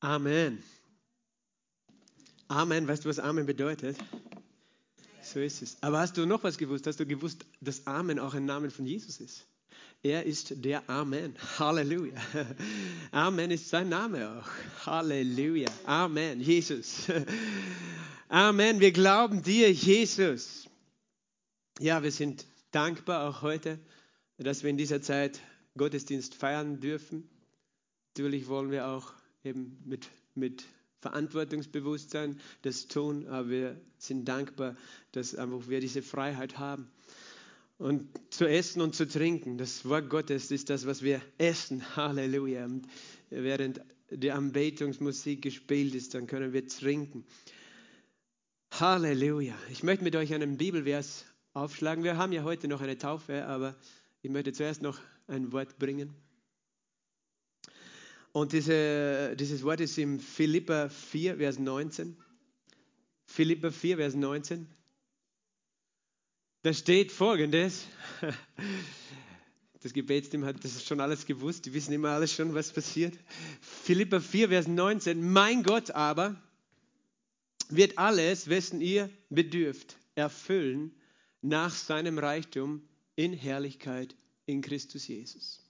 Amen. Amen. Weißt du, was Amen bedeutet? So ist es. Aber hast du noch was gewusst? Hast du gewusst, dass Amen auch ein Name von Jesus ist? Er ist der Amen. Halleluja. Amen ist sein Name auch. Halleluja. Amen. Jesus. Amen. Wir glauben dir, Jesus. Ja, wir sind dankbar auch heute, dass wir in dieser Zeit Gottesdienst feiern dürfen. Natürlich wollen wir auch eben mit, mit Verantwortungsbewusstsein das tun, aber wir sind dankbar, dass einfach wir diese Freiheit haben. Und zu essen und zu trinken, das Wort Gottes ist das, was wir essen. Halleluja. Und während die Anbetungsmusik gespielt ist, dann können wir trinken. Halleluja. Ich möchte mit euch einen Bibelvers aufschlagen. Wir haben ja heute noch eine Taufe, aber ich möchte zuerst noch ein Wort bringen. Und diese, dieses Wort ist im Philippa 4, Vers 19. Philippa 4, Vers 19. Da steht folgendes. Das Gebetsteam hat das schon alles gewusst. Die wissen immer alles schon, was passiert. Philippa 4, Vers 19. Mein Gott aber wird alles, wessen ihr bedürft, erfüllen nach seinem Reichtum in Herrlichkeit in Christus Jesus.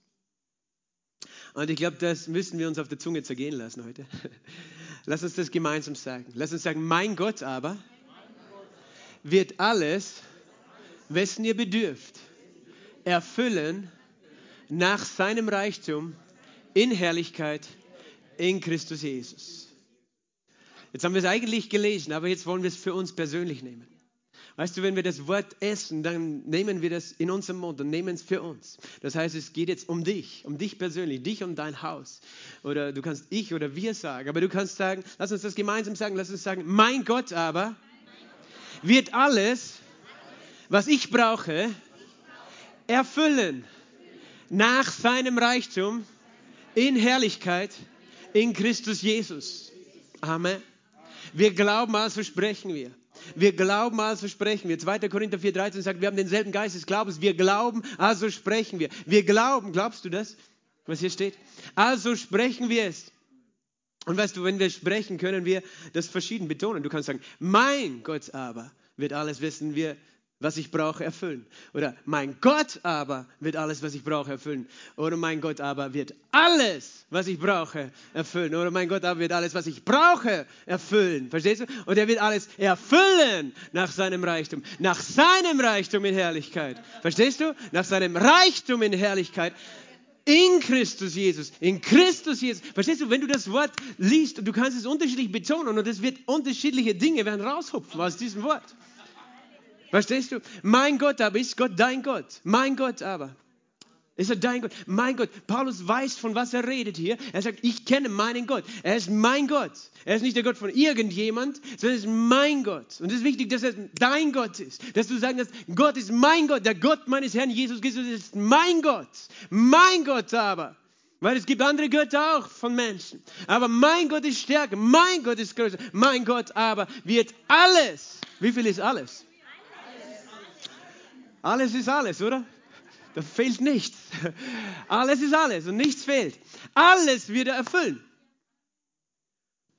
Und ich glaube, das müssen wir uns auf der Zunge zergehen lassen heute. Lass uns das gemeinsam sagen. Lass uns sagen, mein Gott aber wird alles, wessen ihr bedürft, erfüllen nach seinem Reichtum in Herrlichkeit in Christus Jesus. Jetzt haben wir es eigentlich gelesen, aber jetzt wollen wir es für uns persönlich nehmen. Weißt du, wenn wir das Wort essen, dann nehmen wir das in unserem Mund und nehmen es für uns. Das heißt, es geht jetzt um dich, um dich persönlich, dich und dein Haus. Oder du kannst ich oder wir sagen, aber du kannst sagen, lass uns das gemeinsam sagen, lass uns sagen, mein Gott aber wird alles, was ich brauche, erfüllen nach seinem Reichtum in Herrlichkeit in Christus Jesus. Amen. Wir glauben, also sprechen wir. Wir glauben, also sprechen wir. 2. Korinther 4,13 sagt, wir haben denselben Geist des Glaubens. Wir glauben, also sprechen wir. Wir glauben, glaubst du das, was hier steht? Also sprechen wir es. Und weißt du, wenn wir sprechen, können wir das verschieden betonen. Du kannst sagen, mein Gott aber wird alles wissen, wir was ich brauche, erfüllen. Oder mein Gott aber wird alles, was ich brauche, erfüllen. Oder mein Gott aber wird alles, was ich brauche, erfüllen. Oder mein Gott aber wird alles, was ich brauche, erfüllen. Verstehst du? Und er wird alles erfüllen nach seinem Reichtum. Nach seinem Reichtum in Herrlichkeit. Verstehst du? Nach seinem Reichtum in Herrlichkeit. In Christus Jesus, in Christus Jesus. Verstehst du, wenn du das Wort liest du kannst es unterschiedlich betonen und es wird unterschiedliche Dinge werden raushupfen aus diesem Wort. Verstehst du? Mein Gott aber ist Gott dein Gott. Mein Gott aber. Ist er dein Gott? Mein Gott. Paulus weiß, von was er redet hier. Er sagt, ich kenne meinen Gott. Er ist mein Gott. Er ist nicht der Gott von irgendjemand, sondern er ist mein Gott. Und es ist wichtig, dass er dein Gott ist. Dass du sagen kannst, Gott ist mein Gott. Der Gott meines Herrn Jesus Christus ist mein Gott. Mein Gott aber. Weil es gibt andere Götter auch von Menschen. Aber mein Gott ist stärker. Mein Gott ist größer. Mein Gott aber wird alles. Wie viel ist alles? Alles ist alles, oder? Da fehlt nichts. Alles ist alles und nichts fehlt. Alles wird er erfüllen.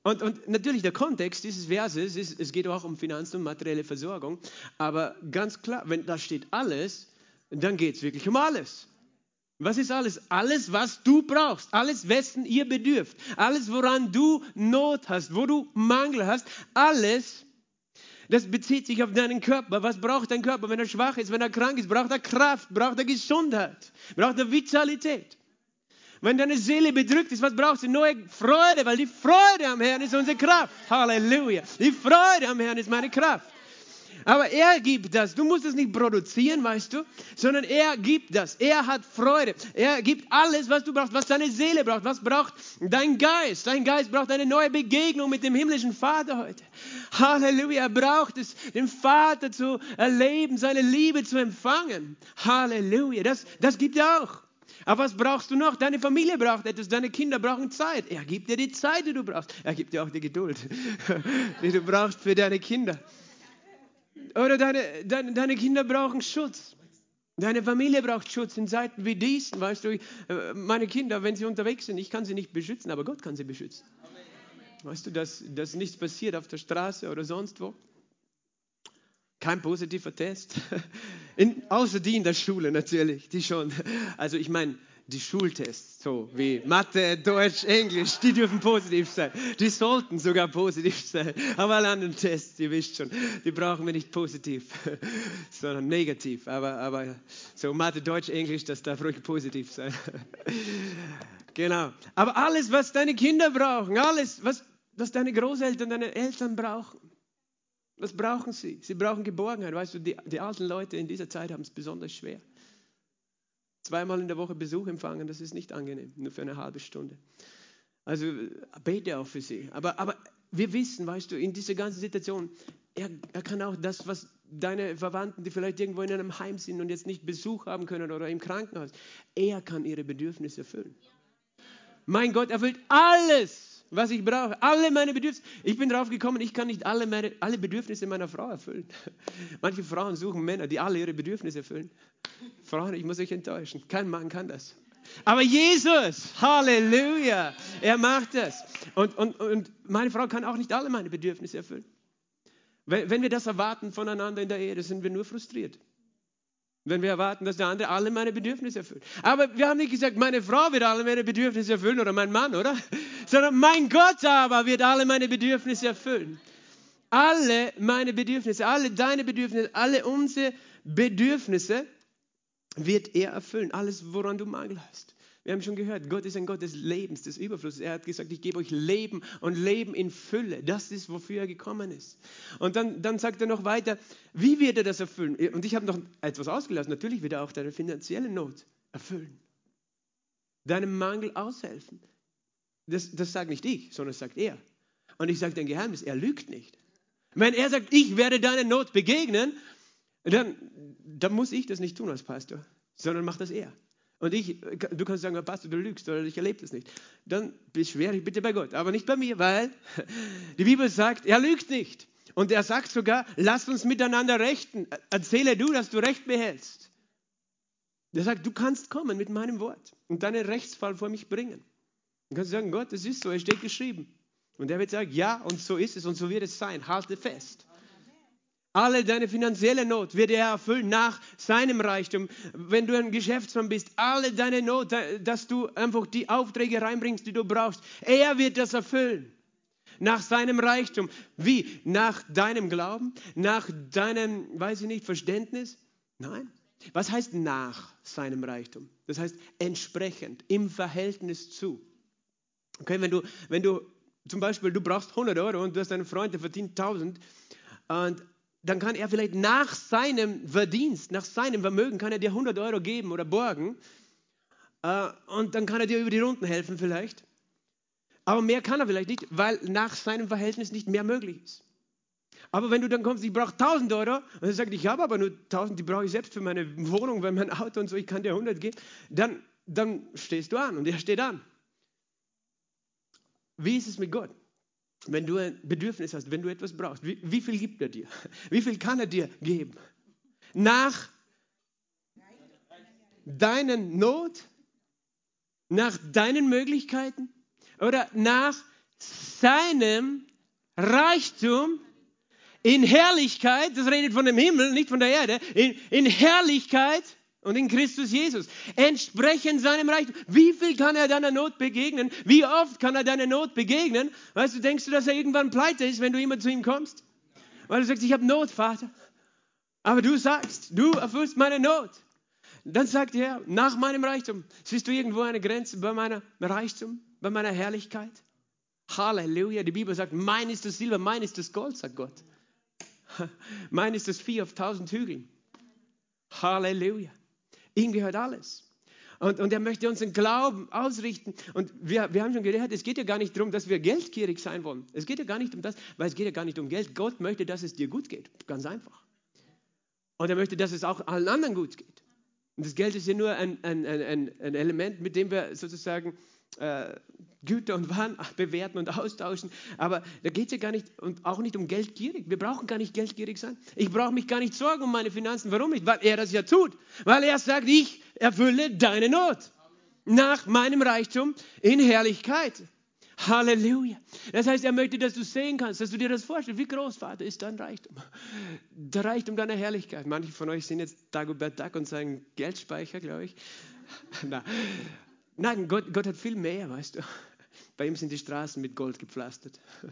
Und, und, natürlich der Kontext dieses Verses ist, es geht auch um Finanzen und materielle Versorgung. Aber ganz klar, wenn da steht alles, dann geht es wirklich um alles. Was ist alles? Alles, was du brauchst, alles, wessen ihr bedürft, alles, woran du Not hast, wo du Mangel hast, alles das bezieht sich auf deinen Körper. Was braucht dein Körper, wenn er schwach ist, wenn er krank ist? Braucht er Kraft, braucht er Gesundheit, braucht er Vitalität. Wenn deine Seele bedrückt ist, was brauchst du? Neue Freude, weil die Freude am Herrn ist unsere Kraft. Halleluja. Die Freude am Herrn ist meine Kraft. Aber er gibt das. Du musst es nicht produzieren, weißt du, sondern er gibt das. Er hat Freude. Er gibt alles, was du brauchst, was deine Seele braucht. Was braucht dein Geist? Dein Geist braucht eine neue Begegnung mit dem himmlischen Vater heute. Halleluja. Er braucht es, den Vater zu erleben, seine Liebe zu empfangen. Halleluja. Das, das gibt er auch. Aber was brauchst du noch? Deine Familie braucht etwas, deine Kinder brauchen Zeit. Er gibt dir die Zeit, die du brauchst. Er gibt dir auch die Geduld, die du brauchst für deine Kinder. Oder deine, deine, deine Kinder brauchen Schutz. Deine Familie braucht Schutz in Zeiten wie diesen. Weißt du, äh, meine Kinder, wenn sie unterwegs sind, ich kann sie nicht beschützen, aber Gott kann sie beschützen. Weißt du, dass, dass nichts passiert auf der Straße oder sonst wo? Kein positiver Test. In, außer die in der Schule natürlich, die schon. Also ich meine, die Schultests, so wie Mathe, Deutsch, Englisch, die dürfen positiv sein. Die sollten sogar positiv sein. Aber alle anderen Tests, ihr wisst schon, die brauchen wir nicht positiv, sondern negativ. Aber, aber so Mathe, Deutsch, Englisch, das darf ruhig positiv sein. Genau. Aber alles, was deine Kinder brauchen, alles, was, was deine Großeltern, deine Eltern brauchen, was brauchen sie? Sie brauchen Geborgenheit. Weißt du, die, die alten Leute in dieser Zeit haben es besonders schwer. Zweimal in der Woche Besuch empfangen, das ist nicht angenehm, nur für eine halbe Stunde. Also bete auch für sie. Aber, aber wir wissen, weißt du, in dieser ganzen Situation, er, er kann auch das, was deine Verwandten, die vielleicht irgendwo in einem Heim sind und jetzt nicht Besuch haben können oder im Krankenhaus, er kann ihre Bedürfnisse erfüllen. Mein Gott erfüllt alles, was ich brauche, alle meine Bedürfnisse. Ich bin drauf gekommen, ich kann nicht alle, meine, alle Bedürfnisse meiner Frau erfüllen. Manche Frauen suchen Männer, die alle ihre Bedürfnisse erfüllen. Frauen, ich muss euch enttäuschen, kein Mann kann das. Aber Jesus, Halleluja, er macht das. Und, und, und meine Frau kann auch nicht alle meine Bedürfnisse erfüllen. Wenn, wenn wir das erwarten voneinander in der Ehe, sind wir nur frustriert. Wenn wir erwarten, dass der andere alle meine Bedürfnisse erfüllt. Aber wir haben nicht gesagt, meine Frau wird alle meine Bedürfnisse erfüllen oder mein Mann, oder? Sondern mein Gott aber wird alle meine Bedürfnisse erfüllen. Alle meine Bedürfnisse, alle deine Bedürfnisse, alle unsere Bedürfnisse wird er erfüllen. Alles, woran du Mangel hast. Wir haben schon gehört, Gott ist ein Gott des Lebens, des Überflusses. Er hat gesagt, ich gebe euch Leben und Leben in Fülle. Das ist, wofür er gekommen ist. Und dann, dann sagt er noch weiter, wie wird er das erfüllen? Und ich habe noch etwas ausgelassen. Natürlich wird er auch deine finanzielle Not erfüllen. Deinem Mangel aushelfen. Das, das sagt nicht ich, sondern das sagt er. Und ich sage dein Geheimnis, er lügt nicht. Wenn er sagt, ich werde deiner Not begegnen, dann, dann muss ich das nicht tun als Pastor, sondern macht das er. Und ich, du kannst sagen, Pastor, du lügst oder ich erlebe das nicht. Dann beschwere ich bitte bei Gott, aber nicht bei mir, weil die Bibel sagt, er lügt nicht. Und er sagt sogar, lass uns miteinander rechten. Erzähle du, dass du Recht behältst. Er sagt, du kannst kommen mit meinem Wort und deinen Rechtsfall vor mich bringen. Dann kannst du sagen, Gott, das ist so, es steht geschrieben. Und er wird sagen, ja, und so ist es und so wird es sein. Halte fest. Alle deine finanzielle Not wird er erfüllen nach seinem Reichtum. Wenn du ein Geschäftsmann bist, alle deine Not, dass du einfach die Aufträge reinbringst, die du brauchst, er wird das erfüllen. Nach seinem Reichtum. Wie? Nach deinem Glauben? Nach deinem, weiß ich nicht, Verständnis? Nein. Was heißt nach seinem Reichtum? Das heißt entsprechend, im Verhältnis zu. Okay, wenn du, wenn du zum Beispiel, du brauchst 100 Euro und du hast einen Freund, der verdient 1000 und dann kann er vielleicht nach seinem Verdienst, nach seinem Vermögen, kann er dir 100 Euro geben oder borgen. Äh, und dann kann er dir über die Runden helfen vielleicht. Aber mehr kann er vielleicht nicht, weil nach seinem Verhältnis nicht mehr möglich ist. Aber wenn du dann kommst, ich brauche 1000 Euro, und er sagt, ich habe aber nur 1000, die brauche ich selbst für meine Wohnung, für mein Auto und so, ich kann dir 100 geben, dann, dann stehst du an und er steht an. Wie ist es mit Gott? wenn du ein Bedürfnis hast, wenn du etwas brauchst, wie, wie, viel gibt er dir? Wie viel kann er dir geben? Nach deinen Not? Nach deinen Möglichkeiten? Oder nach seinem Reichtum in Herrlichkeit? Das redet von dem Himmel, nicht von der Erde. In, in Herrlichkeit und in Christus Jesus. Entsprechend seinem Reichtum. Wie viel kann er deiner Not begegnen? Wie oft kann er deiner Not begegnen? Weißt du, denkst du, dass er irgendwann pleite ist, wenn du immer zu ihm kommst? Weil du sagst, ich habe Not, Vater. Aber du sagst, du erfüllst meine Not. Dann sagt er, nach meinem Reichtum, siehst du irgendwo eine Grenze bei meiner Reichtum, bei meiner Herrlichkeit? Halleluja. Die Bibel sagt, mein ist das Silber, mein ist das Gold, sagt Gott. Mein ist das Vieh auf tausend Hügeln. Halleluja. Ihm gehört alles. Und, und er möchte unseren Glauben ausrichten. Und wir, wir haben schon gehört, es geht ja gar nicht darum, dass wir geldgierig sein wollen. Es geht ja gar nicht um das, weil es geht ja gar nicht um Geld. Gott möchte, dass es dir gut geht. Ganz einfach. Und er möchte, dass es auch allen anderen gut geht. Und das Geld ist ja nur ein, ein, ein, ein Element, mit dem wir sozusagen äh, Güter und Waren bewerten und austauschen. Aber da geht es ja gar nicht und auch nicht um geldgierig. Wir brauchen gar nicht geldgierig sein. Ich brauche mich gar nicht sorgen um meine Finanzen. Warum nicht? Weil er das ja tut. Weil er sagt, ich erfülle deine Not nach meinem Reichtum in Herrlichkeit. Halleluja. Das heißt, er möchte, dass du sehen kannst, dass du dir das vorstellst. Wie groß, Vater, ist dein Reichtum? Der Reichtum deiner Herrlichkeit. Manche von euch sind jetzt Dagobert Duck und sagen Geldspeicher, glaube ich. Nein, Gott, Gott hat viel mehr, weißt du. Bei ihm sind die Straßen mit Gold gepflastert.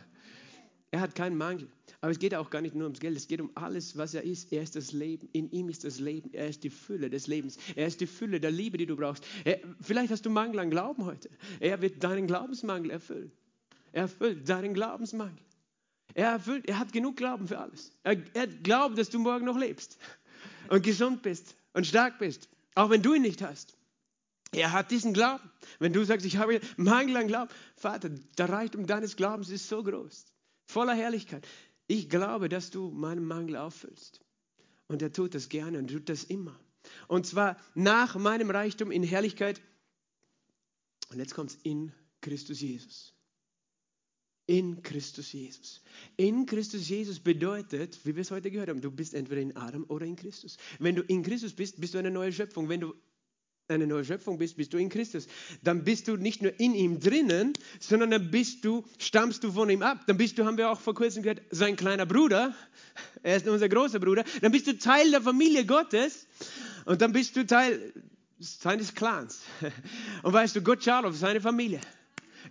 Er hat keinen Mangel. Aber es geht auch gar nicht nur ums Geld, es geht um alles, was er ist. Er ist das Leben. In ihm ist das Leben. Er ist die Fülle des Lebens. Er ist die Fülle der Liebe, die du brauchst. Er, vielleicht hast du Mangel an Glauben heute. Er wird deinen Glaubensmangel erfüllen. Er erfüllt deinen Glaubensmangel. Er erfüllt, er hat genug Glauben für alles. Er, er glaubt, dass du morgen noch lebst und gesund bist und stark bist, auch wenn du ihn nicht hast. Er hat diesen Glauben. Wenn du sagst, ich habe Mangel an Glauben, Vater, der Reichtum deines Glaubens ist so groß, voller Herrlichkeit. Ich glaube, dass du meinen Mangel auffüllst. Und er tut das gerne und tut das immer. Und zwar nach meinem Reichtum in Herrlichkeit. Und jetzt kommt es in Christus Jesus. In Christus Jesus. In Christus Jesus bedeutet, wie wir es heute gehört haben, du bist entweder in Adam oder in Christus. Wenn du in Christus bist, bist du eine neue Schöpfung. Wenn du eine neue Schöpfung bist, bist du in Christus. Dann bist du nicht nur in ihm drinnen, sondern dann bist du, stammst du von ihm ab. Dann bist du, haben wir auch vor kurzem gehört, sein kleiner Bruder. Er ist unser großer Bruder. Dann bist du Teil der Familie Gottes und dann bist du Teil seines Clans. Und weißt du, Gott schaut auf seine Familie.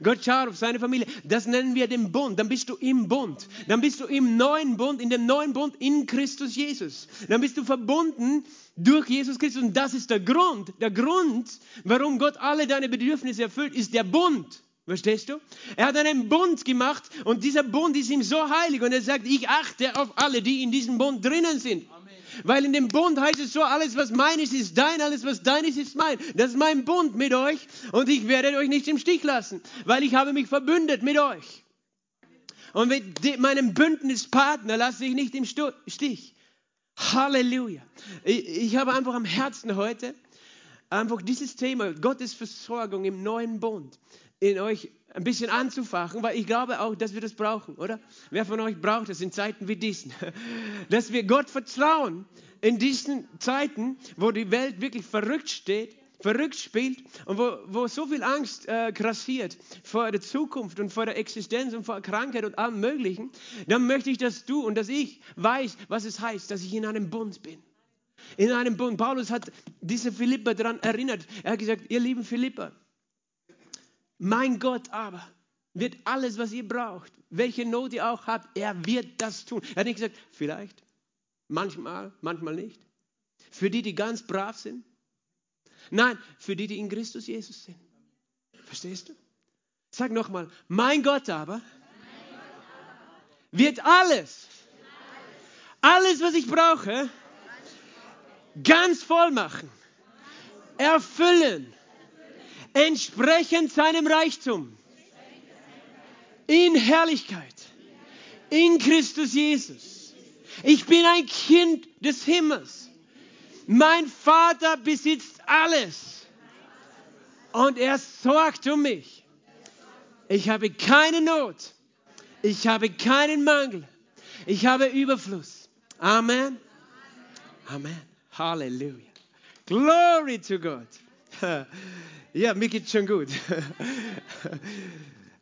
Gott schaut auf seine Familie. Das nennen wir den Bund. Dann bist du im Bund. Dann bist du im neuen Bund, in dem neuen Bund in Christus Jesus. Dann bist du verbunden durch Jesus Christus. Und das ist der Grund. Der Grund, warum Gott alle deine Bedürfnisse erfüllt, ist der Bund. Verstehst du? Er hat einen Bund gemacht und dieser Bund ist ihm so heilig und er sagt, ich achte auf alle, die in diesem Bund drinnen sind. Weil in dem Bund heißt es so, alles was meines ist dein, alles was deines ist mein. Das ist mein Bund mit euch und ich werde euch nicht im Stich lassen, weil ich habe mich verbündet mit euch. Und mit meinem Bündnispartner lasse ich nicht im Stich. Halleluja. Ich, ich habe einfach am Herzen heute einfach dieses Thema Gottes Versorgung im neuen Bund in euch ein bisschen anzufachen, weil ich glaube auch, dass wir das brauchen, oder? Wer von euch braucht es in Zeiten wie diesen? Dass wir Gott vertrauen in diesen Zeiten, wo die Welt wirklich verrückt steht, verrückt spielt und wo, wo so viel Angst äh, grassiert vor der Zukunft und vor der Existenz und vor Krankheit und allem Möglichen, dann möchte ich, dass du und dass ich weiß, was es heißt, dass ich in einem Bund bin. In einem Bund. Paulus hat diese Philippa daran erinnert. Er hat gesagt, ihr lieben Philippa, mein Gott aber wird alles, was ihr braucht, welche Not ihr auch habt, er wird das tun. Er hat nicht gesagt, vielleicht, manchmal, manchmal nicht. Für die, die ganz brav sind. Nein, für die, die in Christus Jesus sind. Verstehst du? Sag nochmal, mein Gott aber wird alles, alles, was ich brauche, ganz voll machen, erfüllen entsprechend seinem Reichtum in Herrlichkeit in Christus Jesus. Ich bin ein Kind des Himmels. Mein Vater besitzt alles und er sorgt um mich. Ich habe keine Not. Ich habe keinen Mangel. Ich habe Überfluss. Amen. Amen. Halleluja. Glory to God. Ja, mir geht's schon gut.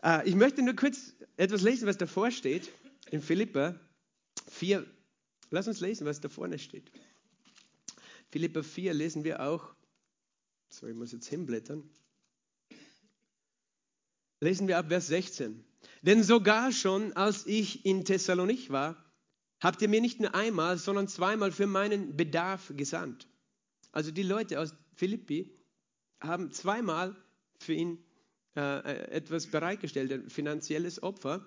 Ah, ich möchte nur kurz etwas lesen, was davor steht. In Philippa 4. Lass uns lesen, was da vorne steht. Philippa 4 lesen wir auch. So, ich muss jetzt hinblättern. Lesen wir ab Vers 16. Denn sogar schon, als ich in Thessalonich war, habt ihr mir nicht nur einmal, sondern zweimal für meinen Bedarf gesandt. Also die Leute aus Philippi haben zweimal für ihn äh, etwas bereitgestellt, ein finanzielles Opfer,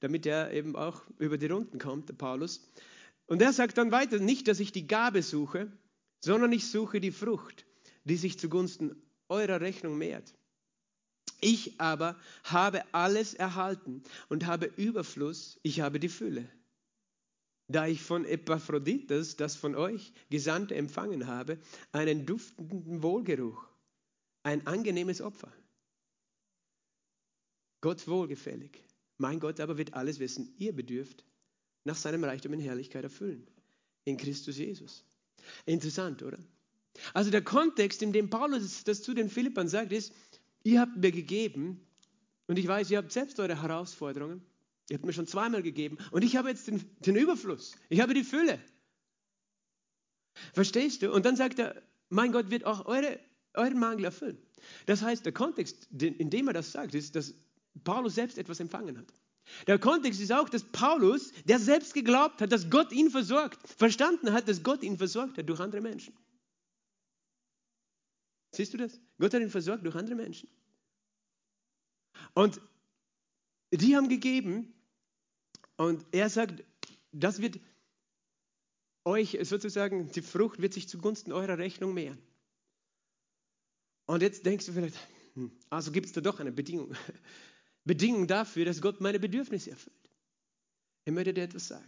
damit er eben auch über die Runden kommt, der Paulus. Und er sagt dann weiter, nicht, dass ich die Gabe suche, sondern ich suche die Frucht, die sich zugunsten eurer Rechnung mehrt. Ich aber habe alles erhalten und habe Überfluss, ich habe die Fülle. Da ich von Epaphroditus, das von euch Gesandte empfangen habe, einen duftenden Wohlgeruch ein angenehmes Opfer. Gott wohlgefällig. Mein Gott aber wird alles, wessen ihr bedürft, nach seinem Reichtum in Herrlichkeit erfüllen. In Christus Jesus. Interessant, oder? Also der Kontext, in dem Paulus das zu den Philippern sagt, ist, ihr habt mir gegeben, Und ich weiß, ihr habt selbst eure Herausforderungen. Ihr habt mir schon zweimal gegeben. Und ich habe jetzt den, den Überfluss. Ich habe die Fülle. Verstehst du? Und dann sagt er, mein Gott wird auch eure, euren Mangel erfüllen. Das heißt, der Kontext, in dem er das sagt, ist, dass Paulus selbst etwas empfangen hat. Der Kontext ist auch, dass Paulus, der selbst geglaubt hat, dass Gott ihn versorgt, verstanden hat, dass Gott ihn versorgt hat durch andere Menschen. Siehst du das? Gott hat ihn versorgt durch andere Menschen. Und die haben gegeben und er sagt, das wird euch sozusagen, die Frucht wird sich zugunsten eurer Rechnung mehren. Und jetzt denkst du vielleicht, hm, also gibt es da doch eine Bedingung. Bedingung dafür, dass Gott meine Bedürfnisse erfüllt. Ich möchte dir etwas sagen.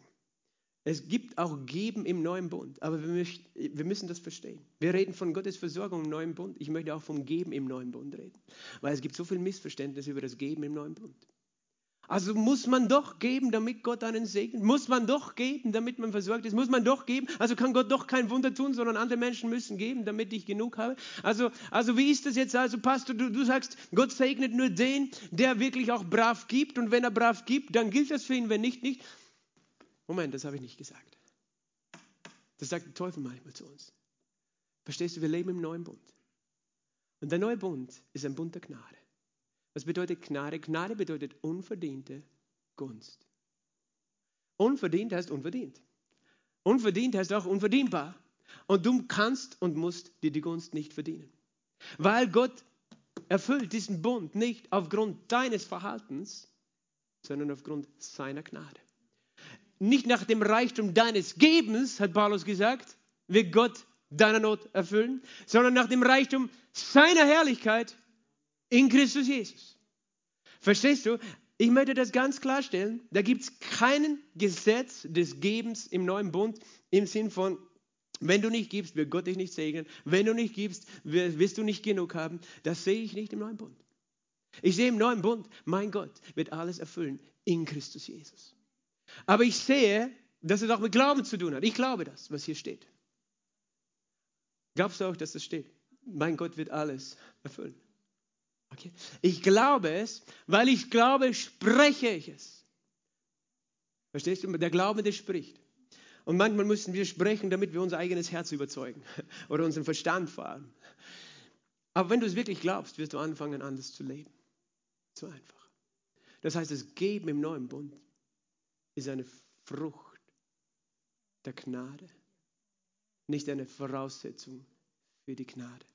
Es gibt auch Geben im neuen Bund, aber wir, müssen das verstehen. Wir reden von Gottes Versorgung im neuen Bund. Ich möchte auch vom Geben im neuen Bund reden, weil es gibt so viel Missverständnis über das Geben im neuen Bund. Also muss man doch geben, damit Gott einen segnet. Muss man doch geben, damit man versorgt ist. Muss man doch geben. Also kann Gott doch kein Wunder tun, sondern andere Menschen müssen geben, damit ich genug habe. Also, also wie ist das jetzt? Also Pastor, du, du sagst, Gott segnet nur den, der wirklich auch brav gibt. Und wenn er brav gibt, dann gilt das für ihn. Wenn nicht, nicht. Moment, das habe ich nicht gesagt. Das sagt der Teufel manchmal zu uns. Verstehst du, wir leben im neuen Bund. Und der neue Bund ist ein Bund der Gnade. Was bedeutet Gnade? Gnade bedeutet unverdiente Gunst. Unverdient heißt unverdient. Unverdient heißt auch unverdienbar. Und du kannst und musst dir die Gunst nicht verdienen. Weil Gott erfüllt diesen Bund nicht aufgrund deines Verhaltens, sondern aufgrund seiner Gnade. Nicht nach dem Reichtum deines Gebens, hat Paulus gesagt, wird Gott deine Not erfüllen, sondern nach dem Reichtum seiner Herrlichkeit in Christus Jesus. Verstehst du? Ich möchte das ganz klarstellen. Da gibt es kein Gesetz des Gebens im neuen Bund im Sinn von, wenn du nicht gibst, wird Gott dich nicht segnen. Wenn du nicht gibst, wirst du nicht genug haben. Das sehe ich nicht im neuen Bund. Ich sehe im neuen Bund, mein Gott wird alles erfüllen in Christus Jesus. Aber ich sehe, dass es auch mit Glauben zu tun hat. Ich glaube das, was hier steht. Glaubst du auch, dass das steht? Mein Gott wird alles erfüllen. Okay? Ich glaube es, weil ich glaube, spreche ich es. Verstehst du? Der Glaube, der spricht. Und manchmal müssen wir sprechen, damit wir unser eigenes Herz überzeugen oder unseren Verstand allem. Aber wenn du es wirklich glaubst, wirst du anfangen, anders zu leben. So einfach. Das heißt, das Geben im neuen Bund ist eine Frucht der Gnade, nicht eine Voraussetzung für die Gnade.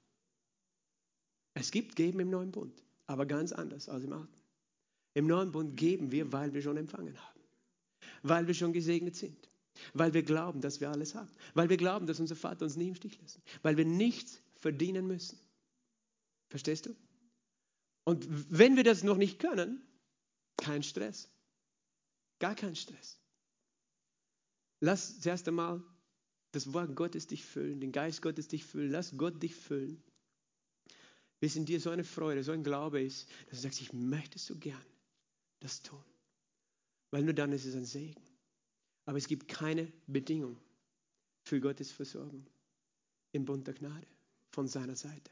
Es gibt Geben im neuen Bund, aber ganz anders als im alten. Im neuen Bund geben wir, weil wir schon empfangen haben, weil wir schon gesegnet sind, weil wir glauben, dass wir alles haben, weil wir glauben, dass unser Vater uns nie im Stich lässt, weil wir nichts verdienen müssen. Verstehst du? Und wenn wir das noch nicht können, kein Stress. Gar kein Stress. Lass zuerst einmal das Wort Gottes dich füllen, den Geist Gottes dich füllen. Lass Gott dich füllen bis in dir so eine Freude, so ein Glaube ist, dass du sagst, ich möchte so gern das tun. Weil nur dann ist es ein Segen. Aber es gibt keine Bedingung für Gottes Versorgung im Bund der Gnade von seiner Seite.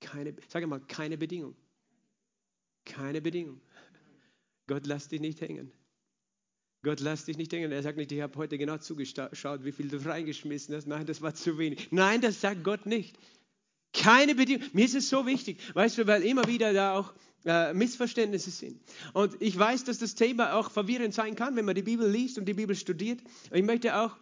Keine, sag mal, keine Bedingung. Keine Bedingung. Gott lässt dich nicht hängen. Gott lässt dich nicht hängen. Er sagt nicht, ich habe heute genau zugeschaut, wie viel du reingeschmissen hast. Nein, das war zu wenig. Nein, das sagt Gott nicht. Keine Bedingung. Mir ist es so wichtig, weißt du, weil immer wieder da auch äh, Missverständnisse sind. Und ich weiß, dass das Thema auch verwirrend sein kann, wenn man die Bibel liest und die Bibel studiert. Und ich möchte auch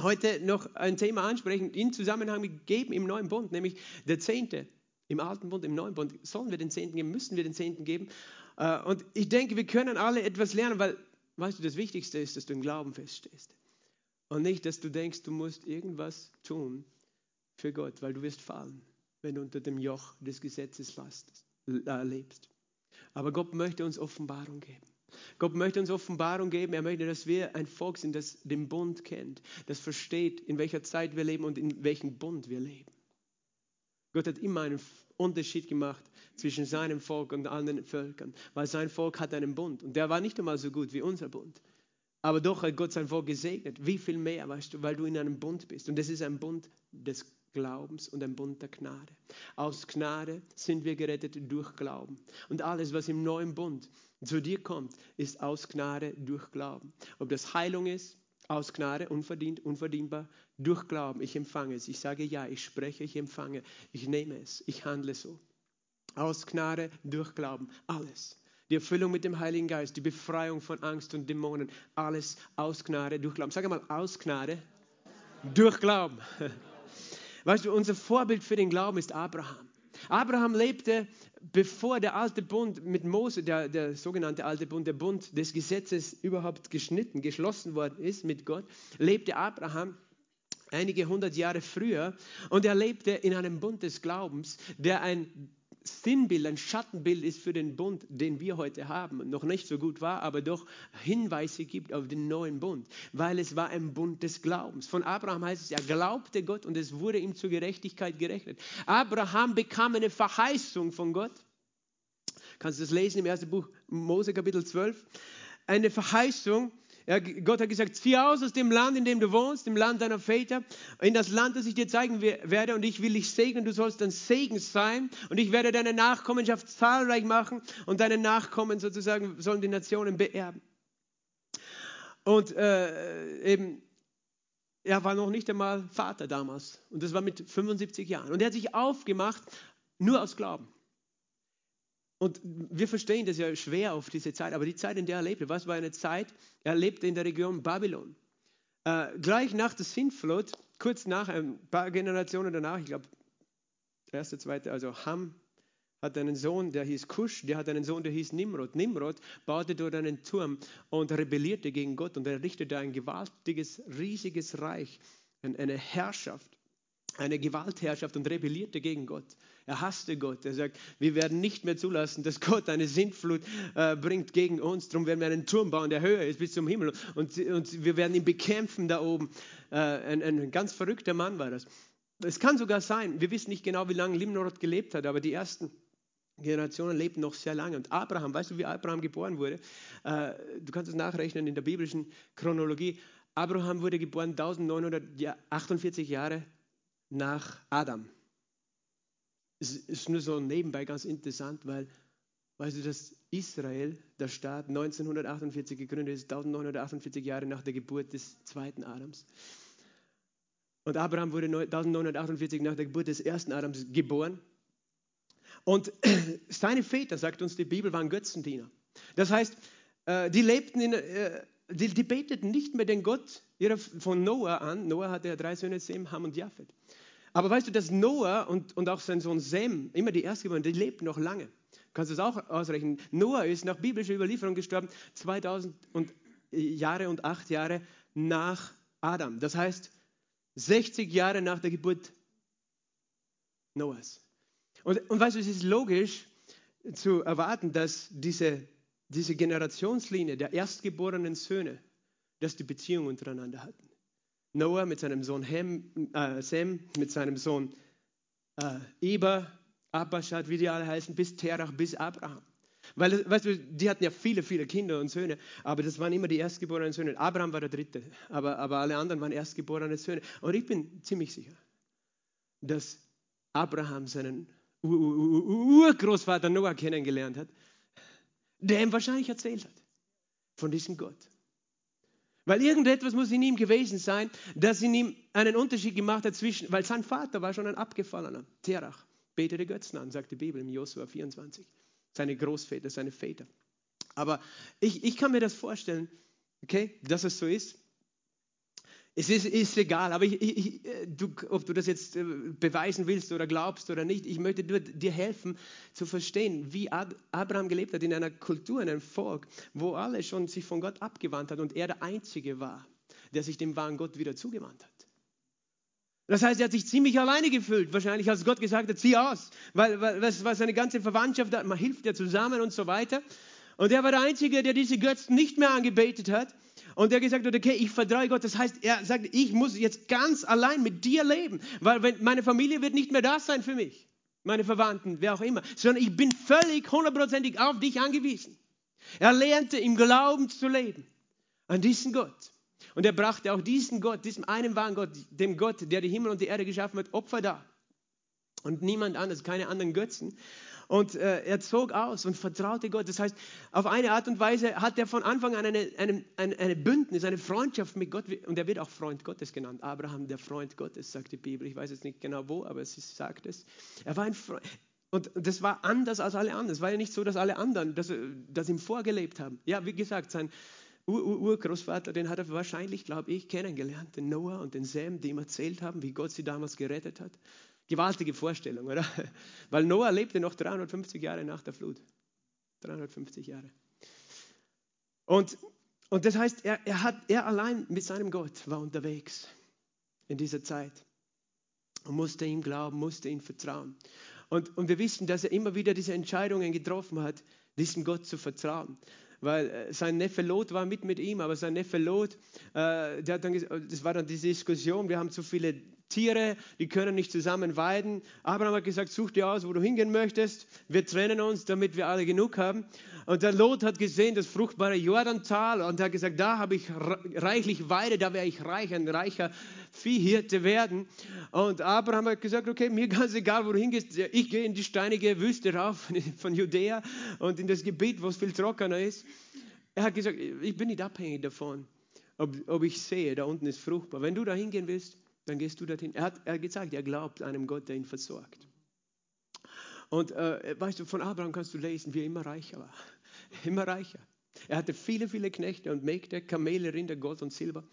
heute noch ein Thema ansprechen in Zusammenhang mit Geben im neuen Bund, nämlich der Zehnte. Im alten Bund, im neuen Bund. Sollen wir den Zehnten geben? Müssen wir den Zehnten geben? Äh, und ich denke, wir können alle etwas lernen, weil, weißt du, das Wichtigste ist, dass du im Glauben feststehst. Und nicht, dass du denkst, du musst irgendwas tun für Gott, weil du wirst fallen wenn du unter dem Joch des Gesetzes lebst. Aber Gott möchte uns Offenbarung geben. Gott möchte uns Offenbarung geben. Er möchte, dass wir ein Volk sind, das den Bund kennt, das versteht, in welcher Zeit wir leben und in welchem Bund wir leben. Gott hat immer einen Unterschied gemacht zwischen seinem Volk und anderen Völkern, weil sein Volk hat einen Bund und der war nicht einmal so gut wie unser Bund. Aber doch hat Gott sein Volk gesegnet. Wie viel mehr, weißt du, weil du in einem Bund bist. Und das ist ein Bund des Glaubens und ein Bund der Gnade. Aus Gnade sind wir gerettet durch Glauben. Und alles, was im neuen Bund zu dir kommt, ist aus Gnade durch Glauben. Ob das Heilung ist, aus Gnade, unverdient, unverdienbar, durch Glauben. Ich empfange es. Ich sage ja, ich spreche, ich empfange. Ich nehme es. Ich handle so. Aus Gnade, durch Glauben. Alles. Die Erfüllung mit dem Heiligen Geist, die Befreiung von Angst und Dämonen. Alles aus Gnade, durch Glauben. Sag mal, aus Gnade, durch Glauben. Weißt du, unser Vorbild für den Glauben ist Abraham. Abraham lebte, bevor der alte Bund mit Mose, der, der sogenannte alte Bund, der Bund des Gesetzes überhaupt geschnitten, geschlossen worden ist mit Gott, lebte Abraham einige hundert Jahre früher und er lebte in einem Bund des Glaubens, der ein Sinnbild, ein Schattenbild ist für den Bund, den wir heute haben. Noch nicht so gut war, aber doch Hinweise gibt auf den neuen Bund, weil es war ein Bund des Glaubens. Von Abraham heißt es, er glaubte Gott und es wurde ihm zur Gerechtigkeit gerechnet. Abraham bekam eine Verheißung von Gott. Kannst du das lesen im ersten Buch Mose Kapitel 12? Eine Verheißung, ja, Gott hat gesagt, zieh aus aus dem Land, in dem du wohnst, dem Land deiner Väter, in das Land, das ich dir zeigen werde und ich will dich segnen, du sollst ein Segen sein und ich werde deine Nachkommenschaft zahlreich machen und deine Nachkommen sozusagen sollen die Nationen beerben. Und äh, eben, er war noch nicht einmal Vater damals und das war mit 75 Jahren und er hat sich aufgemacht, nur aus Glauben. Und wir verstehen das ja schwer auf diese Zeit, aber die Zeit, in der er lebte, was war eine Zeit? Er lebte in der Region Babylon. Äh, gleich nach der Sintflut, kurz nach, ein paar Generationen danach, ich glaube, der erste, zweite, also Ham hat einen Sohn, der hieß Kusch, der hat einen Sohn, der hieß Nimrod. Nimrod baute dort einen Turm und rebellierte gegen Gott und er richtete ein gewaltiges, riesiges Reich, eine Herrschaft eine Gewaltherrschaft und rebellierte gegen Gott. Er hasste Gott. Er sagt, wir werden nicht mehr zulassen, dass Gott eine Sintflut äh, bringt gegen uns. Darum werden wir einen Turm bauen, der höher ist bis zum Himmel. Und, und wir werden ihn bekämpfen da oben. Äh, ein, ein ganz verrückter Mann war das. Es kann sogar sein, wir wissen nicht genau, wie lange Limnord gelebt hat, aber die ersten Generationen lebten noch sehr lange. Und Abraham, weißt du, wie Abraham geboren wurde? Äh, du kannst es nachrechnen in der biblischen Chronologie. Abraham wurde geboren 1948 Jahre nach Adam. Es ist nur so nebenbei ganz interessant, weil, weißt du, dass Israel, der Staat, 1948 gegründet ist, 1948 Jahre nach der Geburt des zweiten Adams. Und Abraham wurde 1948 nach der Geburt des ersten Adams geboren. Und seine Väter, sagt uns die Bibel, waren Götzendiener. Das heißt, äh, die lebten in, äh, die, beteten nicht mehr den Gott von Noah an. Noah hatte ja drei Söhne, Sem, Ham und Japhet. Aber weißt du, dass Noah und, und auch sein Sohn Sem, immer die Erstgeborenen, die lebten noch lange. Kannst du es auch ausrechnen? Noah ist nach biblischer Überlieferung gestorben, 2000 und Jahre und acht Jahre nach Adam. Das heißt, 60 Jahre nach der Geburt Noahs. Und, und weißt du, es ist logisch zu erwarten, dass diese, diese Generationslinie der erstgeborenen Söhne, dass die Beziehung untereinander hatten. Noah mit seinem Sohn Hem, äh, Sem, mit seinem Sohn äh, Eber, Abashad, wie die alle heißen, bis Terach, bis Abraham. Weil, weißt du, die hatten ja viele, viele Kinder und Söhne, aber das waren immer die erstgeborenen Söhne. Abraham war der dritte, aber, aber alle anderen waren erstgeborene Söhne. Und ich bin ziemlich sicher, dass Abraham seinen Urgroßvater Noah kennengelernt hat, der ihm wahrscheinlich erzählt hat von diesem Gott. Weil irgendetwas muss in ihm gewesen sein, das in ihm einen Unterschied gemacht hat zwischen, weil sein Vater war schon ein Abgefallener. Terach betete Götzen an, sagt die Bibel im Josua 24. Seine Großväter, seine Väter. Aber ich, ich kann mir das vorstellen, okay, dass es so ist. Es ist, ist egal, aber ich, ich, äh, du, ob du das jetzt äh, beweisen willst oder glaubst oder nicht, ich möchte dir helfen zu verstehen, wie Abraham gelebt hat in einer Kultur, in einem Volk, wo alle schon sich von Gott abgewandt hat und er der Einzige war, der sich dem wahren Gott wieder zugewandt hat. Das heißt, er hat sich ziemlich alleine gefühlt, wahrscheinlich als Gott gesagt hat, zieh aus, weil, weil, weil seine ganze Verwandtschaft, man hilft ja zusammen und so weiter. Und er war der Einzige, der diese Götzen nicht mehr angebetet hat. Und der gesagt hat, okay, ich vertraue Gott. Das heißt, er sagt, ich muss jetzt ganz allein mit dir leben, weil meine Familie wird nicht mehr da sein für mich. Meine Verwandten, wer auch immer. Sondern ich bin völlig hundertprozentig auf dich angewiesen. Er lernte im Glauben zu leben. An diesen Gott. Und er brachte auch diesen Gott, diesem einen wahren Gott, dem Gott, der die Himmel und die Erde geschaffen hat, Opfer dar. Und niemand anders, keine anderen Götzen. Und äh, er zog aus und vertraute Gott. Das heißt, auf eine Art und Weise hat er von Anfang an eine, eine, eine, eine Bündnis, eine Freundschaft mit Gott. Und er wird auch Freund Gottes genannt. Abraham, der Freund Gottes, sagt die Bibel. Ich weiß jetzt nicht genau wo, aber sie sagt es. Er war ein Freund. Und das war anders als alle anderen. Es war ja nicht so, dass alle anderen das, das ihm vorgelebt haben. Ja, wie gesagt, sein Urgroßvater, den hat er wahrscheinlich, glaube ich, kennengelernt, den Noah und den Sam, die ihm erzählt haben, wie Gott sie damals gerettet hat. Gewaltige Vorstellung, oder? Weil Noah lebte noch 350 Jahre nach der Flut. 350 Jahre. Und, und das heißt, er, er, hat, er allein mit seinem Gott war unterwegs in dieser Zeit und musste ihm glauben, musste ihm vertrauen. Und, und wir wissen, dass er immer wieder diese Entscheidungen getroffen hat, diesem Gott zu vertrauen weil äh, sein Neffe Lot war mit mit ihm, aber sein Neffe Lot, äh, der hat dann, das war dann diese Diskussion, wir haben zu viele Tiere, die können nicht zusammen weiden. Abraham hat gesagt, such dir aus, wo du hingehen möchtest. Wir trennen uns, damit wir alle genug haben. Und der Lot hat gesehen, das fruchtbare Jordantal und hat gesagt, da habe ich reichlich Weide, da werde ich reich, ein reicher Viehhirte werden. Und Abraham hat gesagt, okay, mir ganz egal, wo du hingehst, ich gehe in die steinige Wüste rauf von Judäa und in das Gebiet, wo es viel trockener ist. Er hat gesagt, ich bin nicht abhängig davon, ob, ob ich sehe, da unten ist fruchtbar. Wenn du da hingehen willst, dann gehst du dorthin. Er hat, er gesagt, er glaubt einem Gott, der ihn versorgt. Und äh, weißt du, von Abraham kannst du lesen, wie er immer reicher war. Immer reicher. Er hatte viele, viele Knechte und Mägde, Kamele, Rinder, Gold und Silber.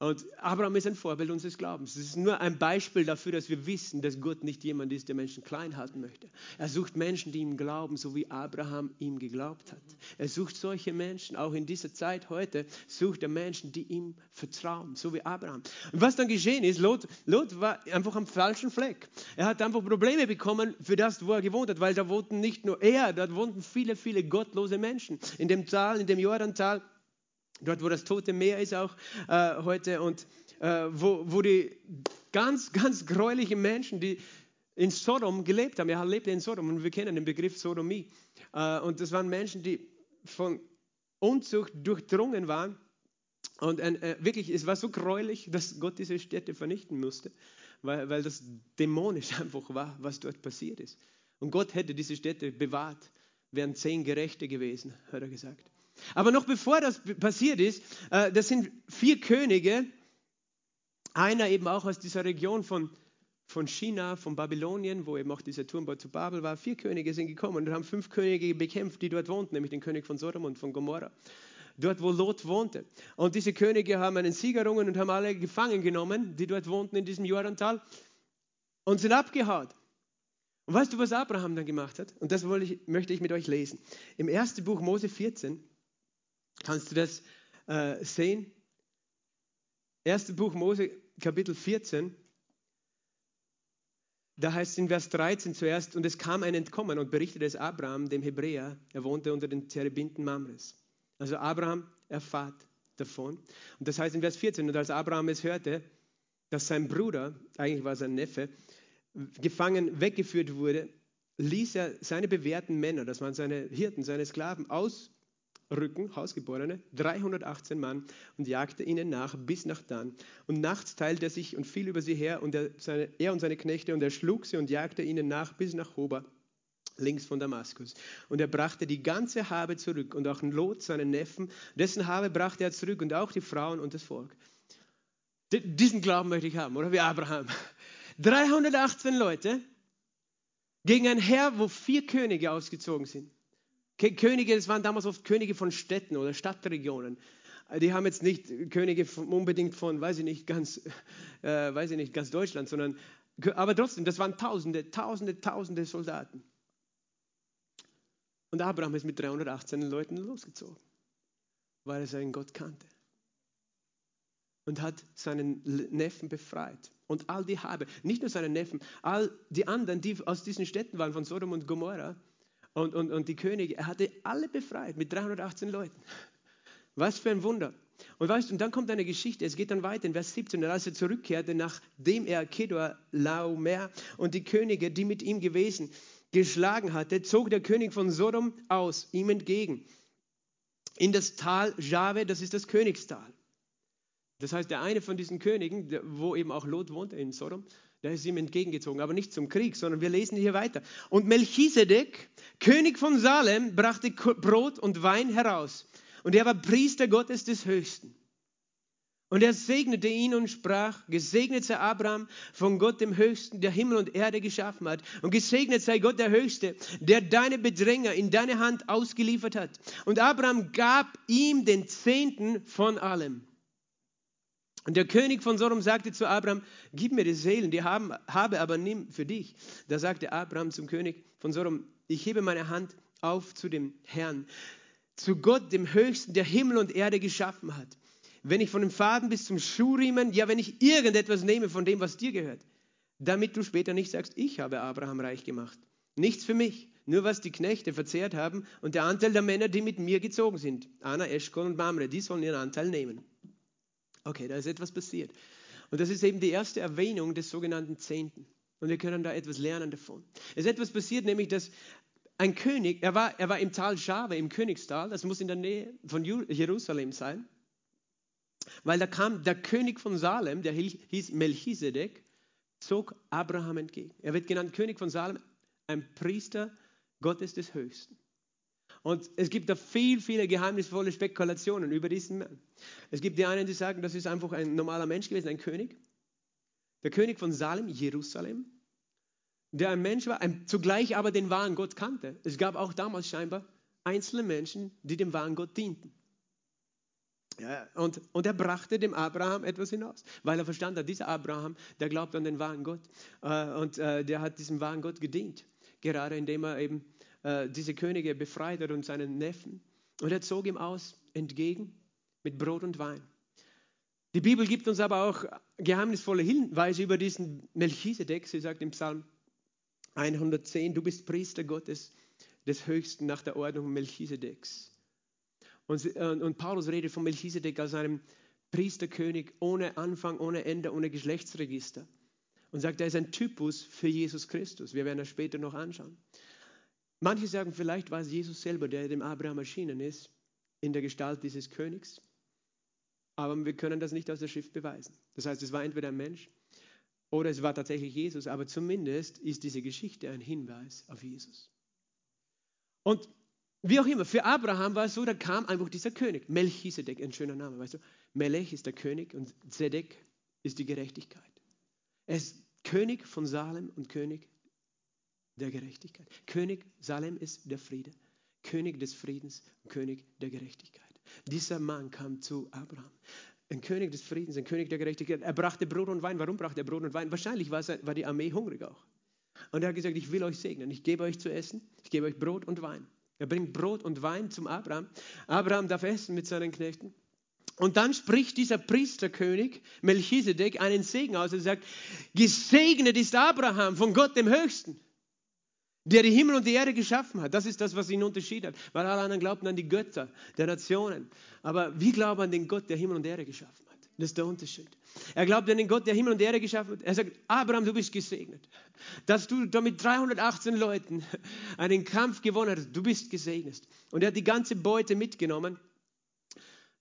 Und Abraham ist ein Vorbild unseres Glaubens. Es ist nur ein Beispiel dafür, dass wir wissen, dass Gott nicht jemand ist, der Menschen klein halten möchte. Er sucht Menschen, die ihm glauben, so wie Abraham ihm geglaubt hat. Er sucht solche Menschen, auch in dieser Zeit heute, sucht er Menschen, die ihm vertrauen, so wie Abraham. Und was dann geschehen ist, Lot, Lot war einfach am falschen Fleck. Er hat einfach Probleme bekommen für das, wo er gewohnt hat, weil da wohnten nicht nur er, da wohnten viele, viele gottlose Menschen. In dem Tal, in dem Jordantal dort wo das Tote Meer ist auch äh, heute und äh, wo, wo die ganz, ganz gräulichen Menschen, die in Sodom gelebt haben, er lebte in Sodom und wir kennen den Begriff Sodomie. Äh, und das waren Menschen, die von Unzucht durchdrungen waren. Und äh, wirklich, es war so gräulich, dass Gott diese Städte vernichten musste, weil, weil das dämonisch einfach war, was dort passiert ist. Und Gott hätte diese Städte bewahrt, wären zehn Gerechte gewesen, hat er gesagt. Aber noch bevor das passiert ist, äh, das sind vier Könige, einer eben auch aus dieser Region von, von China, von Babylonien, wo eben auch dieser Turmbau zu Babel war. Vier Könige sind gekommen und haben fünf Könige bekämpft, die dort wohnten, nämlich den König von Sodom und von Gomorra. Dort, wo Lot wohnte. Und diese Könige haben einen Sieg errungen und haben alle gefangen genommen, die dort wohnten in diesem Jordantal und sind abgehauen. Und weißt du, was Abraham dann gemacht hat? Und das ich, möchte ich mit euch lesen. Im ersten Buch Mose 14 Kannst du das äh, sehen? Erste Buch Mose, Kapitel 14. Da heißt es in Vers 13 zuerst, und es kam ein Entkommen und berichtete es Abraham, dem Hebräer, er wohnte unter den Terebinten Mamres. Also Abraham erfahrt davon. Und das heißt in Vers 14, und als Abraham es hörte, dass sein Bruder, eigentlich war sein Neffe, gefangen weggeführt wurde, ließ er seine bewährten Männer, das waren seine Hirten, seine Sklaven, aus Rücken, Hausgeborene, 318 Mann, und jagte ihnen nach bis nach Dan. Und nachts teilte er sich und fiel über sie her, und er, seine, er und seine Knechte, und er schlug sie und jagte ihnen nach bis nach Hoba, links von Damaskus. Und er brachte die ganze Habe zurück, und auch Lot, seinen Neffen, dessen Habe brachte er zurück, und auch die Frauen und das Volk. Diesen Glauben möchte ich haben, oder wie Abraham. 318 Leute gegen ein Heer, wo vier Könige ausgezogen sind. Könige, das waren damals oft Könige von Städten oder Stadtregionen. Die haben jetzt nicht Könige unbedingt von, weiß ich nicht, ganz, äh, weiß ich nicht, ganz Deutschland, sondern, aber trotzdem, das waren Tausende, Tausende, Tausende Soldaten. Und Abraham ist mit 318 Leuten losgezogen, weil er seinen Gott kannte. Und hat seinen Neffen befreit. Und all die Habe, nicht nur seinen Neffen, all die anderen, die aus diesen Städten waren, von Sodom und Gomorra, und, und, und die Könige, er hatte alle befreit mit 318 Leuten. Was für ein Wunder. Und weißt du, und dann kommt eine Geschichte, es geht dann weiter in Vers 17, und als er zurückkehrte, nachdem er Kedor, Laomer und die Könige, die mit ihm gewesen, geschlagen hatte, zog der König von Sodom aus, ihm entgegen, in das Tal Jave, das ist das Königstal. Das heißt, der eine von diesen Königen, wo eben auch Lot wohnte in Sodom, der ist ihm entgegengezogen, aber nicht zum Krieg, sondern wir lesen hier weiter. Und Melchisedek, König von Salem, brachte Brot und Wein heraus. Und er war Priester Gottes des Höchsten. Und er segnete ihn und sprach, gesegnet sei Abraham von Gott dem Höchsten, der Himmel und Erde geschaffen hat. Und gesegnet sei Gott der Höchste, der deine Bedränger in deine Hand ausgeliefert hat. Und Abraham gab ihm den Zehnten von allem. Und der König von Sodom sagte zu Abraham, gib mir die Seelen, die haben, habe aber nimm für dich. Da sagte Abraham zum König von Sodom, ich hebe meine Hand auf zu dem Herrn, zu Gott, dem Höchsten, der Himmel und Erde geschaffen hat wenn ich von dem Faden bis zum Schuhriemen, ja, wenn ich irgendetwas nehme von dem, was dir gehört, damit du später nicht sagst, ich habe Abraham reich gemacht. Nichts für mich, nur was die Knechte verzehrt haben und der Anteil der Männer, die mit mir gezogen sind. Anna, Eschkol und Mamre, die sollen ihren Anteil nehmen. Okay, da ist etwas passiert. Und das ist eben die erste Erwähnung des sogenannten Zehnten. Und wir können da etwas lernen davon. Es ist etwas passiert, nämlich dass ein König, er war, er war im Tal Schave, im Königstal, das muss in der Nähe von Jerusalem sein. Weil da kam der König von Salem, der hieß Melchisedek, zog Abraham entgegen. Er wird genannt König von Salem, ein Priester Gottes des Höchsten. Und es gibt da viel, viele geheimnisvolle Spekulationen über diesen Mann. Es gibt die einen, die sagen, das ist einfach ein normaler Mensch gewesen, ein König. Der König von Salem, Jerusalem, der ein Mensch war, zugleich aber den wahren Gott kannte. Es gab auch damals scheinbar einzelne Menschen, die dem wahren Gott dienten. Ja, und, und er brachte dem Abraham etwas hinaus, weil er verstand hat, dieser Abraham, der glaubt an den wahren Gott äh, und äh, der hat diesem wahren Gott gedient, gerade indem er eben äh, diese Könige befreit hat und seinen Neffen. Und er zog ihm aus, entgegen, mit Brot und Wein. Die Bibel gibt uns aber auch geheimnisvolle Hinweise über diesen Melchisedek. Sie sagt im Psalm 110, du bist Priester Gottes des Höchsten nach der Ordnung Melchisedeks. Und, und Paulus redet von Melchisedek als einem Priesterkönig ohne Anfang, ohne Ende, ohne Geschlechtsregister. Und sagt, er ist ein Typus für Jesus Christus. Wir werden das später noch anschauen. Manche sagen, vielleicht war es Jesus selber, der dem Abraham erschienen ist, in der Gestalt dieses Königs. Aber wir können das nicht aus der Schrift beweisen. Das heißt, es war entweder ein Mensch oder es war tatsächlich Jesus, aber zumindest ist diese Geschichte ein Hinweis auf Jesus. Und wie auch immer, für Abraham war es so, da kam einfach dieser König. Melchisedek, ein schöner Name, weißt du? Melech ist der König und Zedek ist die Gerechtigkeit. Er ist König von Salem und König der Gerechtigkeit. König Salem ist der Friede. König des Friedens und König der Gerechtigkeit. Dieser Mann kam zu Abraham. Ein König des Friedens, ein König der Gerechtigkeit. Er brachte Brot und Wein. Warum brachte er Brot und Wein? Wahrscheinlich war, war die Armee hungrig auch. Und er hat gesagt, ich will euch segnen. Ich gebe euch zu essen. Ich gebe euch Brot und Wein. Er bringt Brot und Wein zum Abraham. Abraham darf essen mit seinen Knechten. Und dann spricht dieser Priesterkönig Melchisedek einen Segen aus. Er sagt, gesegnet ist Abraham von Gott dem Höchsten, der die Himmel und die Erde geschaffen hat. Das ist das, was ihn unterschied hat. Weil alle anderen glaubten an die Götter der Nationen. Aber wir glauben an den Gott, der Himmel und Erde geschaffen hat. Das ist der Unterschied. Er glaubt an den Gott, der Himmel und Erde geschaffen hat. Er sagt, Abraham, du bist gesegnet. Dass du da mit 318 Leuten einen Kampf gewonnen hast, du bist gesegnet. Und er hat die ganze Beute mitgenommen.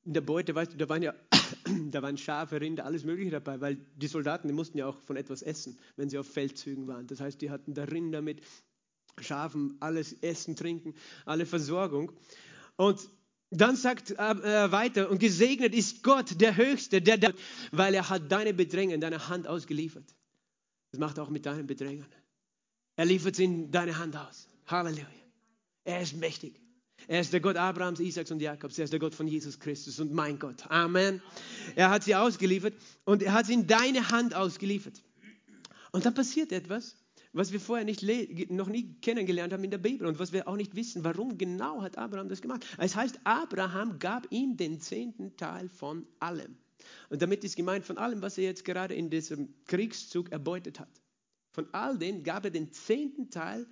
In der Beute, weißt du, da waren ja da waren Schafe, Rinder, alles Mögliche dabei, weil die Soldaten, die mussten ja auch von etwas essen, wenn sie auf Feldzügen waren. Das heißt, die hatten da Rinder mit Schafen, alles Essen, Trinken, alle Versorgung. Und dann sagt er äh, weiter, und gesegnet ist Gott, der Höchste, der, der, weil er hat deine Bedränger in deine Hand ausgeliefert. Das macht er auch mit deinen Bedrängern. Er liefert sie in deine Hand aus. Halleluja. Er ist mächtig. Er ist der Gott Abrahams, Isaaks und Jakobs. Er ist der Gott von Jesus Christus und mein Gott. Amen. Er hat sie ausgeliefert und er hat sie in deine Hand ausgeliefert. Und da passiert etwas was wir vorher nicht noch nie kennengelernt haben in der Bibel und was wir auch nicht wissen, warum genau hat Abraham das gemacht. Es heißt, Abraham gab ihm den zehnten Teil von allem. Und damit ist gemeint von allem, was er jetzt gerade in diesem Kriegszug erbeutet hat. Von all dem gab er den zehnten Teil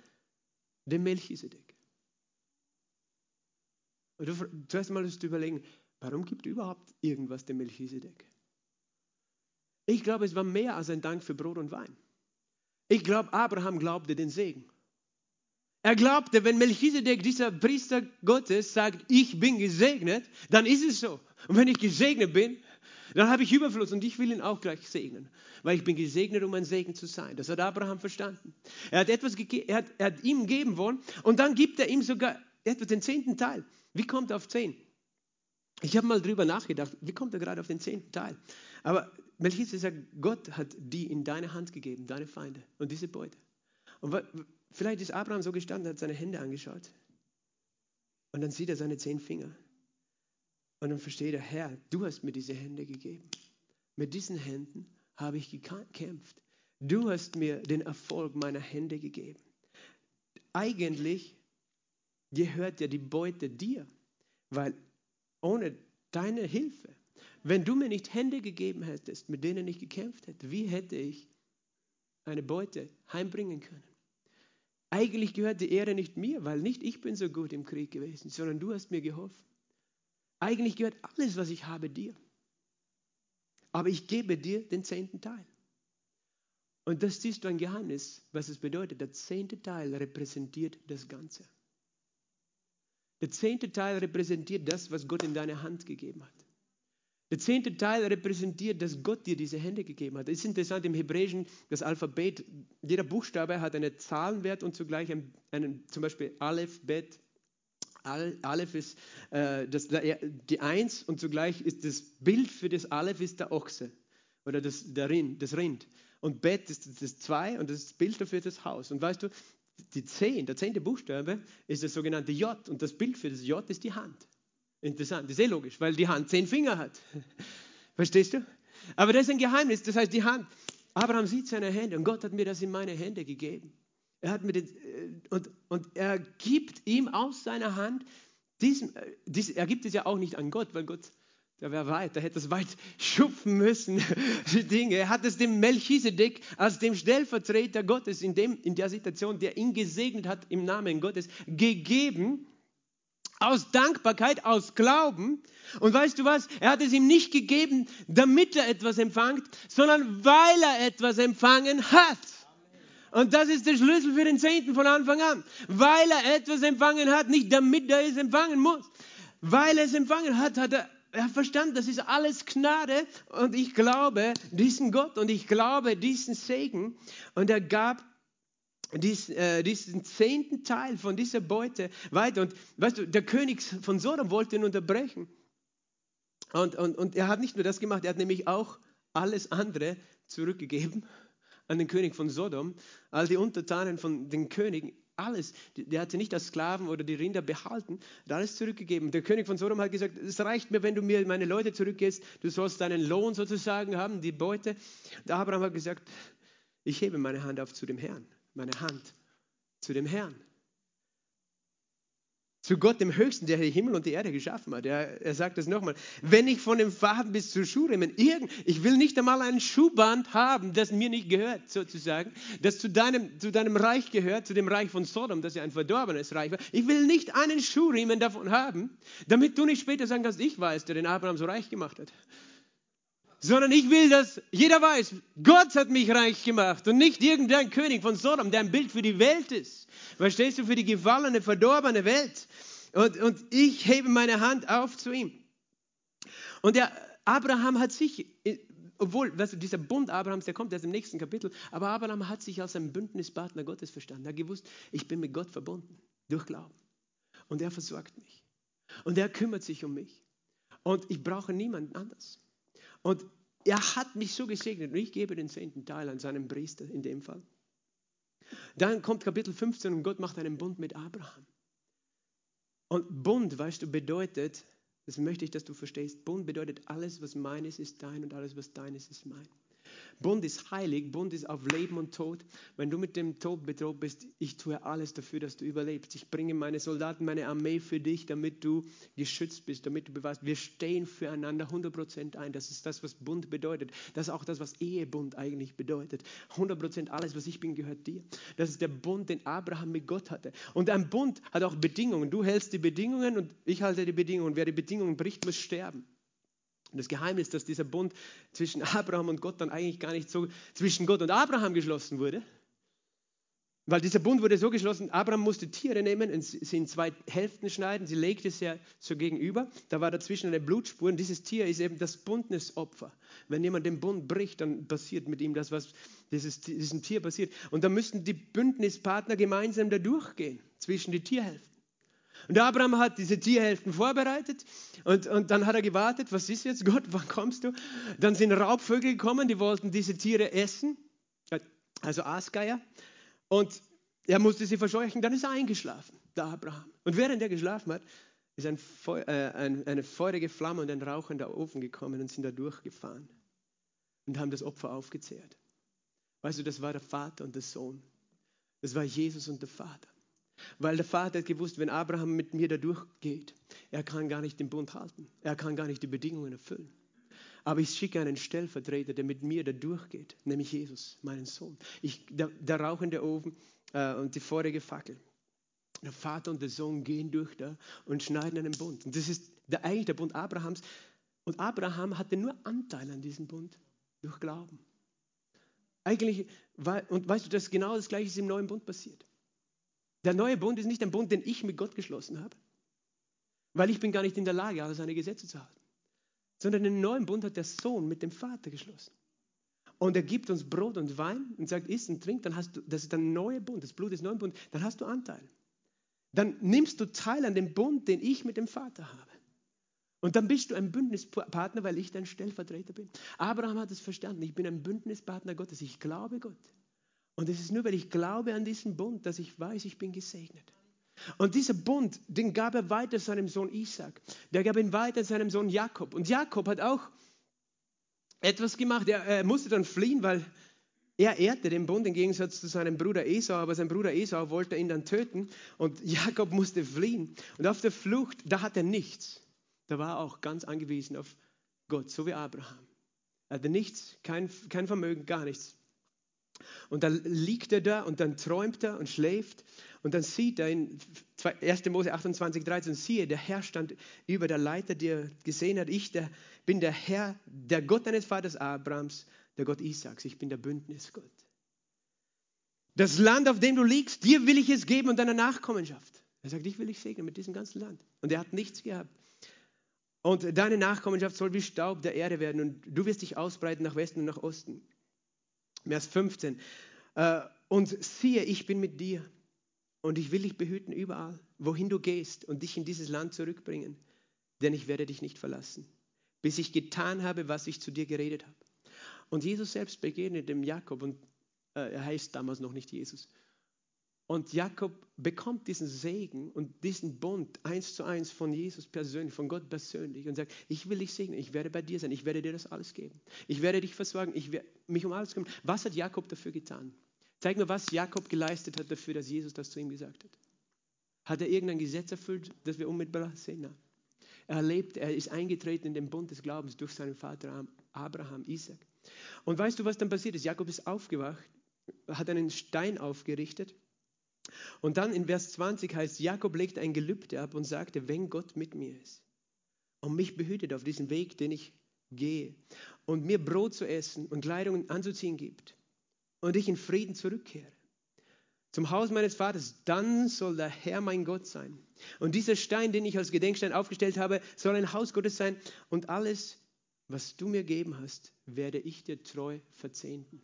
dem Melchisedek. Und du, zuerst mal musst du überlegen, warum gibt überhaupt irgendwas dem Melchisedek? Ich glaube, es war mehr als ein Dank für Brot und Wein. Ich glaube, Abraham glaubte den Segen. Er glaubte, wenn Melchisedek, dieser Priester Gottes, sagt, ich bin gesegnet, dann ist es so. Und wenn ich gesegnet bin, Dann habe ich Überfluss und ich will ihn auch gleich segnen, weil ich bin gesegnet, um ein Segen zu sein. Das hat Abraham verstanden. Er hat etwas er hat, er hat ihm geben wollen und dann gibt er ihm sogar etwa den zehnten Teil. Wie kommt er auf zehn? Ich habe mal drüber nachgedacht, wie kommt er gerade auf den zehnten Teil? Aber Melchizedek sagt, Gott hat die in deine Hand gegeben, deine Feinde und diese Beute. Und vielleicht ist Abraham so gestanden, hat seine Hände angeschaut und dann sieht er seine zehn Finger. Und dann versteht er, Herr, du hast mir diese Hände gegeben. Mit diesen Händen habe ich gekämpft. Du hast mir den Erfolg meiner Hände gegeben. Eigentlich gehört ja die Beute dir, weil ohne deine Hilfe, wenn du mir nicht Hände gegeben hättest, mit denen ich gekämpft hätte, wie hätte ich eine Beute heimbringen können? Eigentlich gehört die Ehre nicht mir, weil nicht ich bin so gut im Krieg gewesen, sondern du hast mir geholfen. Eigentlich gehört alles, was ich habe, dir. Aber ich gebe dir den zehnten Teil. Und das siehst du ein Geheimnis, was es bedeutet. Der zehnte Teil repräsentiert das Ganze. Der zehnte Teil repräsentiert das, was Gott in deine Hand gegeben hat. Der zehnte Teil repräsentiert, dass Gott dir diese Hände gegeben hat. Es ist interessant, im Hebräischen, das Alphabet, jeder Buchstabe hat einen Zahlenwert und zugleich einen, einen zum Beispiel Aleph, Bet. Aleph ist äh, das, die Eins und zugleich ist das Bild für das Aleph ist der Ochse oder das, der Rind, das Rind. Und Bet ist das Zwei und das Bild dafür ist das Haus. Und weißt du, die Zehn, der zehnte Buchstabe ist das sogenannte J und das Bild für das J ist die Hand. Interessant, das ist eh logisch, weil die Hand zehn Finger hat. Verstehst du? Aber das ist ein Geheimnis, das heißt die Hand. Abraham sieht seine Hände und Gott hat mir das in meine Hände gegeben. Er hat mir das, äh, und, und er gibt ihm aus seiner Hand, diesen, äh, dies, er gibt es ja auch nicht an Gott, weil Gott, der wäre weit, der hätte es weit schupfen müssen, die Dinge. Er hat es dem Melchisedek als dem Stellvertreter Gottes in, dem, in der Situation, der ihn gesegnet hat im Namen Gottes, gegeben aus Dankbarkeit, aus Glauben. Und weißt du was? Er hat es ihm nicht gegeben, damit er etwas empfängt, sondern weil er etwas empfangen hat. Und das ist der Schlüssel für den Zehnten von Anfang an. Weil er etwas empfangen hat, nicht damit er es empfangen muss. Weil er es empfangen hat, hat er, er verstanden, das ist alles Gnade. Und ich glaube diesen Gott und ich glaube diesen Segen. Und er gab dies, äh, diesen zehnten Teil von dieser Beute weiter. Und weißt du, der König von Sodom wollte ihn unterbrechen. Und, und, und er hat nicht nur das gemacht, er hat nämlich auch alles andere zurückgegeben an den König von Sodom. All die Untertanen von den Königen, alles. Der hat sie nicht als Sklaven oder die Rinder behalten, hat alles zurückgegeben. Der König von Sodom hat gesagt, es reicht mir, wenn du mir meine Leute zurückgehst, du sollst deinen Lohn sozusagen haben, die Beute. Der Abraham hat gesagt, ich hebe meine Hand auf zu dem Herrn meine Hand zu dem Herrn. Zu Gott, dem Höchsten, der die Himmel und die Erde geschaffen hat. Er, er sagt es nochmal. Wenn ich von dem Faden bis zur Schuhriemen, irgend, ich will nicht einmal ein Schuhband haben, das mir nicht gehört, sozusagen, das zu deinem, zu deinem Reich gehört, zu dem Reich von Sodom, das ja ein verdorbenes Reich war. Ich will nicht einen Schuhriemen davon haben, damit du nicht später sagen kannst, ich weiß, der den Abraham so reich gemacht hat sondern ich will, dass jeder weiß, Gott hat mich reich gemacht und nicht irgendein König von Sodom, der ein Bild für die Welt ist. Verstehst du, für die gefallene, verdorbene Welt. Und, und ich hebe meine Hand auf zu ihm. Und der Abraham hat sich, obwohl weißt du, dieser Bund Abrahams, der kommt erst im nächsten Kapitel, aber Abraham hat sich als ein Bündnispartner Gottes verstanden. Er hat gewusst, ich bin mit Gott verbunden durch Glauben. Und er versorgt mich. Und er kümmert sich um mich. Und ich brauche niemanden anders. Und er hat mich so gesegnet und ich gebe den zehnten Teil an seinen Priester in dem Fall. Dann kommt Kapitel 15 und Gott macht einen Bund mit Abraham. Und Bund, weißt du, bedeutet, das möchte ich, dass du verstehst, Bund bedeutet, alles, was meines ist dein und alles, was deines ist mein. Bund ist heilig, Bund ist auf Leben und Tod. Wenn du mit dem Tod bedroht bist, ich tue alles dafür, dass du überlebst. Ich bringe meine Soldaten, meine Armee für dich, damit du geschützt bist, damit du bewahrst. Wir stehen füreinander 100% ein. Das ist das, was Bund bedeutet. Das ist auch das, was Ehebund eigentlich bedeutet. 100% alles, was ich bin, gehört dir. Das ist der Bund, den Abraham mit Gott hatte. Und ein Bund hat auch Bedingungen. Du hältst die Bedingungen und ich halte die Bedingungen. Wer die Bedingungen bricht, muss sterben. Das Geheimnis, dass dieser Bund zwischen Abraham und Gott dann eigentlich gar nicht so zwischen Gott und Abraham geschlossen wurde, weil dieser Bund wurde so geschlossen, Abraham musste Tiere nehmen und sie in zwei Hälften schneiden. Sie legte es ja so gegenüber. Da war dazwischen eine Blutspur. Und dieses Tier ist eben das Bundesopfer. Wenn jemand den Bund bricht, dann passiert mit ihm das, was dieses, diesem Tier passiert. Und da müssten die Bündnispartner gemeinsam da durchgehen, zwischen die Tierhälften. Und Abraham hat diese Tierhälften vorbereitet und, und dann hat er gewartet, was ist jetzt Gott, wann kommst du? Dann sind Raubvögel gekommen, die wollten diese Tiere essen, also Aasgeier. Und er musste sie verscheuchen, dann ist er eingeschlafen, der Abraham. Und während er geschlafen hat, ist ein Feu äh, ein, eine feurige Flamme und ein rauchender Ofen gekommen und sind da durchgefahren und haben das Opfer aufgezehrt. Weißt du, das war der Vater und der Sohn. Das war Jesus und der Vater. Weil der Vater hat gewusst, wenn Abraham mit mir da durchgeht, er kann gar nicht den Bund halten. Er kann gar nicht die Bedingungen erfüllen. Aber ich schicke einen Stellvertreter, der mit mir da durchgeht, nämlich Jesus, meinen Sohn. Ich, der, der rauchende Ofen äh, und die vorige Fackel. Der Vater und der Sohn gehen durch da und schneiden einen Bund. Und das ist der, eigentlich der Bund Abrahams. Und Abraham hatte nur Anteil an diesem Bund durch Glauben. Eigentlich, und weißt du, dass genau das Gleiche ist im neuen Bund passiert. Der neue Bund ist nicht ein Bund, den ich mit Gott geschlossen habe, weil ich bin gar nicht in der Lage, alle seine Gesetze zu halten sondern den neuen Bund hat der Sohn mit dem Vater geschlossen. Und er gibt uns Brot und Wein und sagt, isst und trink, dann hast du, das ist der neue Bund, das Blut des neuen Bundes, dann hast du Anteil. Dann nimmst du teil an dem Bund, den ich mit dem Vater habe. Und dann bist du ein Bündnispartner, weil ich dein Stellvertreter bin. Abraham hat es verstanden, ich bin ein Bündnispartner Gottes, ich glaube Gott. Und es ist nur, weil ich glaube an diesen Bund, dass ich weiß, ich bin gesegnet. Und dieser Bund, den gab er weiter seinem Sohn Isaac. Der gab ihn weiter seinem Sohn Jakob. Und Jakob hat auch etwas gemacht. Er, er musste dann fliehen, weil er ehrte den Bund im Gegensatz zu seinem Bruder Esau, aber sein Bruder Esau wollte ihn dann töten und Jakob musste fliehen. Und auf der Flucht, da hat er nichts. Da war er auch ganz angewiesen auf Gott, so wie Abraham. Er hatte nichts, kein, kein Vermögen, gar nichts. Und dann liegt er da und dann träumt er und schläft und dann sieht er in 1. Mose 28, 13, siehe, der Herr stand über der Leiter, die er gesehen hat. Ich der, bin der Herr, der Gott deines Vaters Abrahams, der Gott Isaaks. Ich bin der Bündnisgott. Das Land, auf dem du liegst, dir will ich es geben und deiner Nachkommenschaft. Er sagt, ich will dich segnen mit diesem ganzen Land. Und er hat nichts gehabt. Und deine Nachkommenschaft soll wie Staub der Erde werden und du wirst dich ausbreiten nach Westen und nach Osten. Vers 15. Äh, und siehe, ich bin mit dir und ich will dich behüten überall, wohin du gehst und dich in dieses Land zurückbringen, denn ich werde dich nicht verlassen, bis ich getan habe, was ich zu dir geredet habe. Und Jesus selbst begegnet dem Jakob und äh, er heißt damals noch nicht Jesus. Und Jakob bekommt diesen Segen und diesen Bund eins zu eins von Jesus persönlich, von Gott persönlich und sagt, ich will dich segnen, ich werde bei dir sein, ich werde dir das alles geben. Ich werde dich versorgen, ich werde mich um alles kümmern. Was hat Jakob dafür getan? Zeig mir, was Jakob geleistet hat dafür, dass Jesus das zu ihm gesagt hat. Hat er irgendein Gesetz erfüllt, das wir unmittelbar sehen? Nein. Er lebt, er ist eingetreten in den Bund des Glaubens durch seinen Vater Abraham, Isaac. Und weißt du, was dann passiert ist? Jakob ist aufgewacht, hat einen Stein aufgerichtet und dann in Vers 20 heißt, Jakob legt ein Gelübde ab und sagte, wenn Gott mit mir ist und mich behütet auf diesem Weg, den ich gehe und mir Brot zu essen und Kleidung anzuziehen gibt und ich in Frieden zurückkehre zum Haus meines Vaters, dann soll der Herr mein Gott sein. Und dieser Stein, den ich als Gedenkstein aufgestellt habe, soll ein Haus Gottes sein und alles, was du mir gegeben hast, werde ich dir treu verzehnten.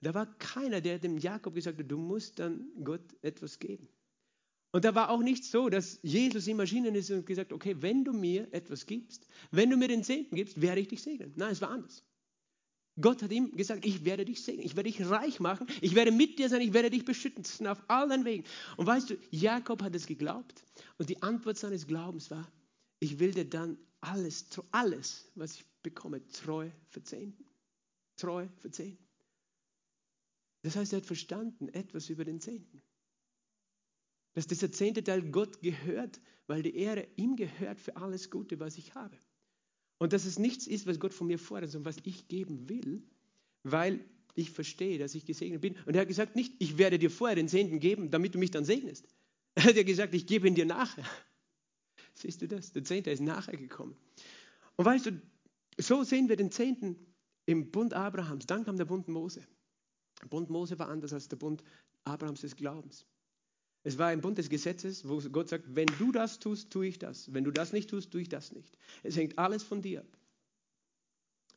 Da war keiner, der dem Jakob gesagt hat, du musst dann Gott etwas geben. Und da war auch nicht so, dass Jesus ihm erschienen ist und gesagt, okay, wenn du mir etwas gibst, wenn du mir den Zehnten gibst, werde ich dich segnen. Nein, es war anders. Gott hat ihm gesagt, ich werde dich segnen, ich werde dich reich machen, ich werde mit dir sein, ich werde dich beschützen auf all deinen Wegen. Und weißt du, Jakob hat es geglaubt und die Antwort seines Glaubens war, ich will dir dann alles, alles, was ich bekomme, treu verzehnten. Treu verzehnten. Das heißt, er hat verstanden etwas über den Zehnten. Dass dieser zehnte Teil Gott gehört, weil die Ehre ihm gehört für alles Gute, was ich habe. Und dass es nichts ist, was Gott von mir fordert, sondern was ich geben will, weil ich verstehe, dass ich gesegnet bin. Und er hat gesagt, nicht, ich werde dir vorher den Zehnten geben, damit du mich dann segnest. Er hat ja gesagt, ich gebe ihn dir nachher. Siehst du das? Der Zehnte ist nachher gekommen. Und weißt du, so sehen wir den Zehnten im Bund Abrahams. Dann kam der Bund Mose. Der Bund Mose war anders als der Bund Abrahams des Glaubens. Es war ein Bund des Gesetzes, wo Gott sagt, wenn du das tust, tue ich das. Wenn du das nicht tust, tue ich das nicht. Es hängt alles von dir ab.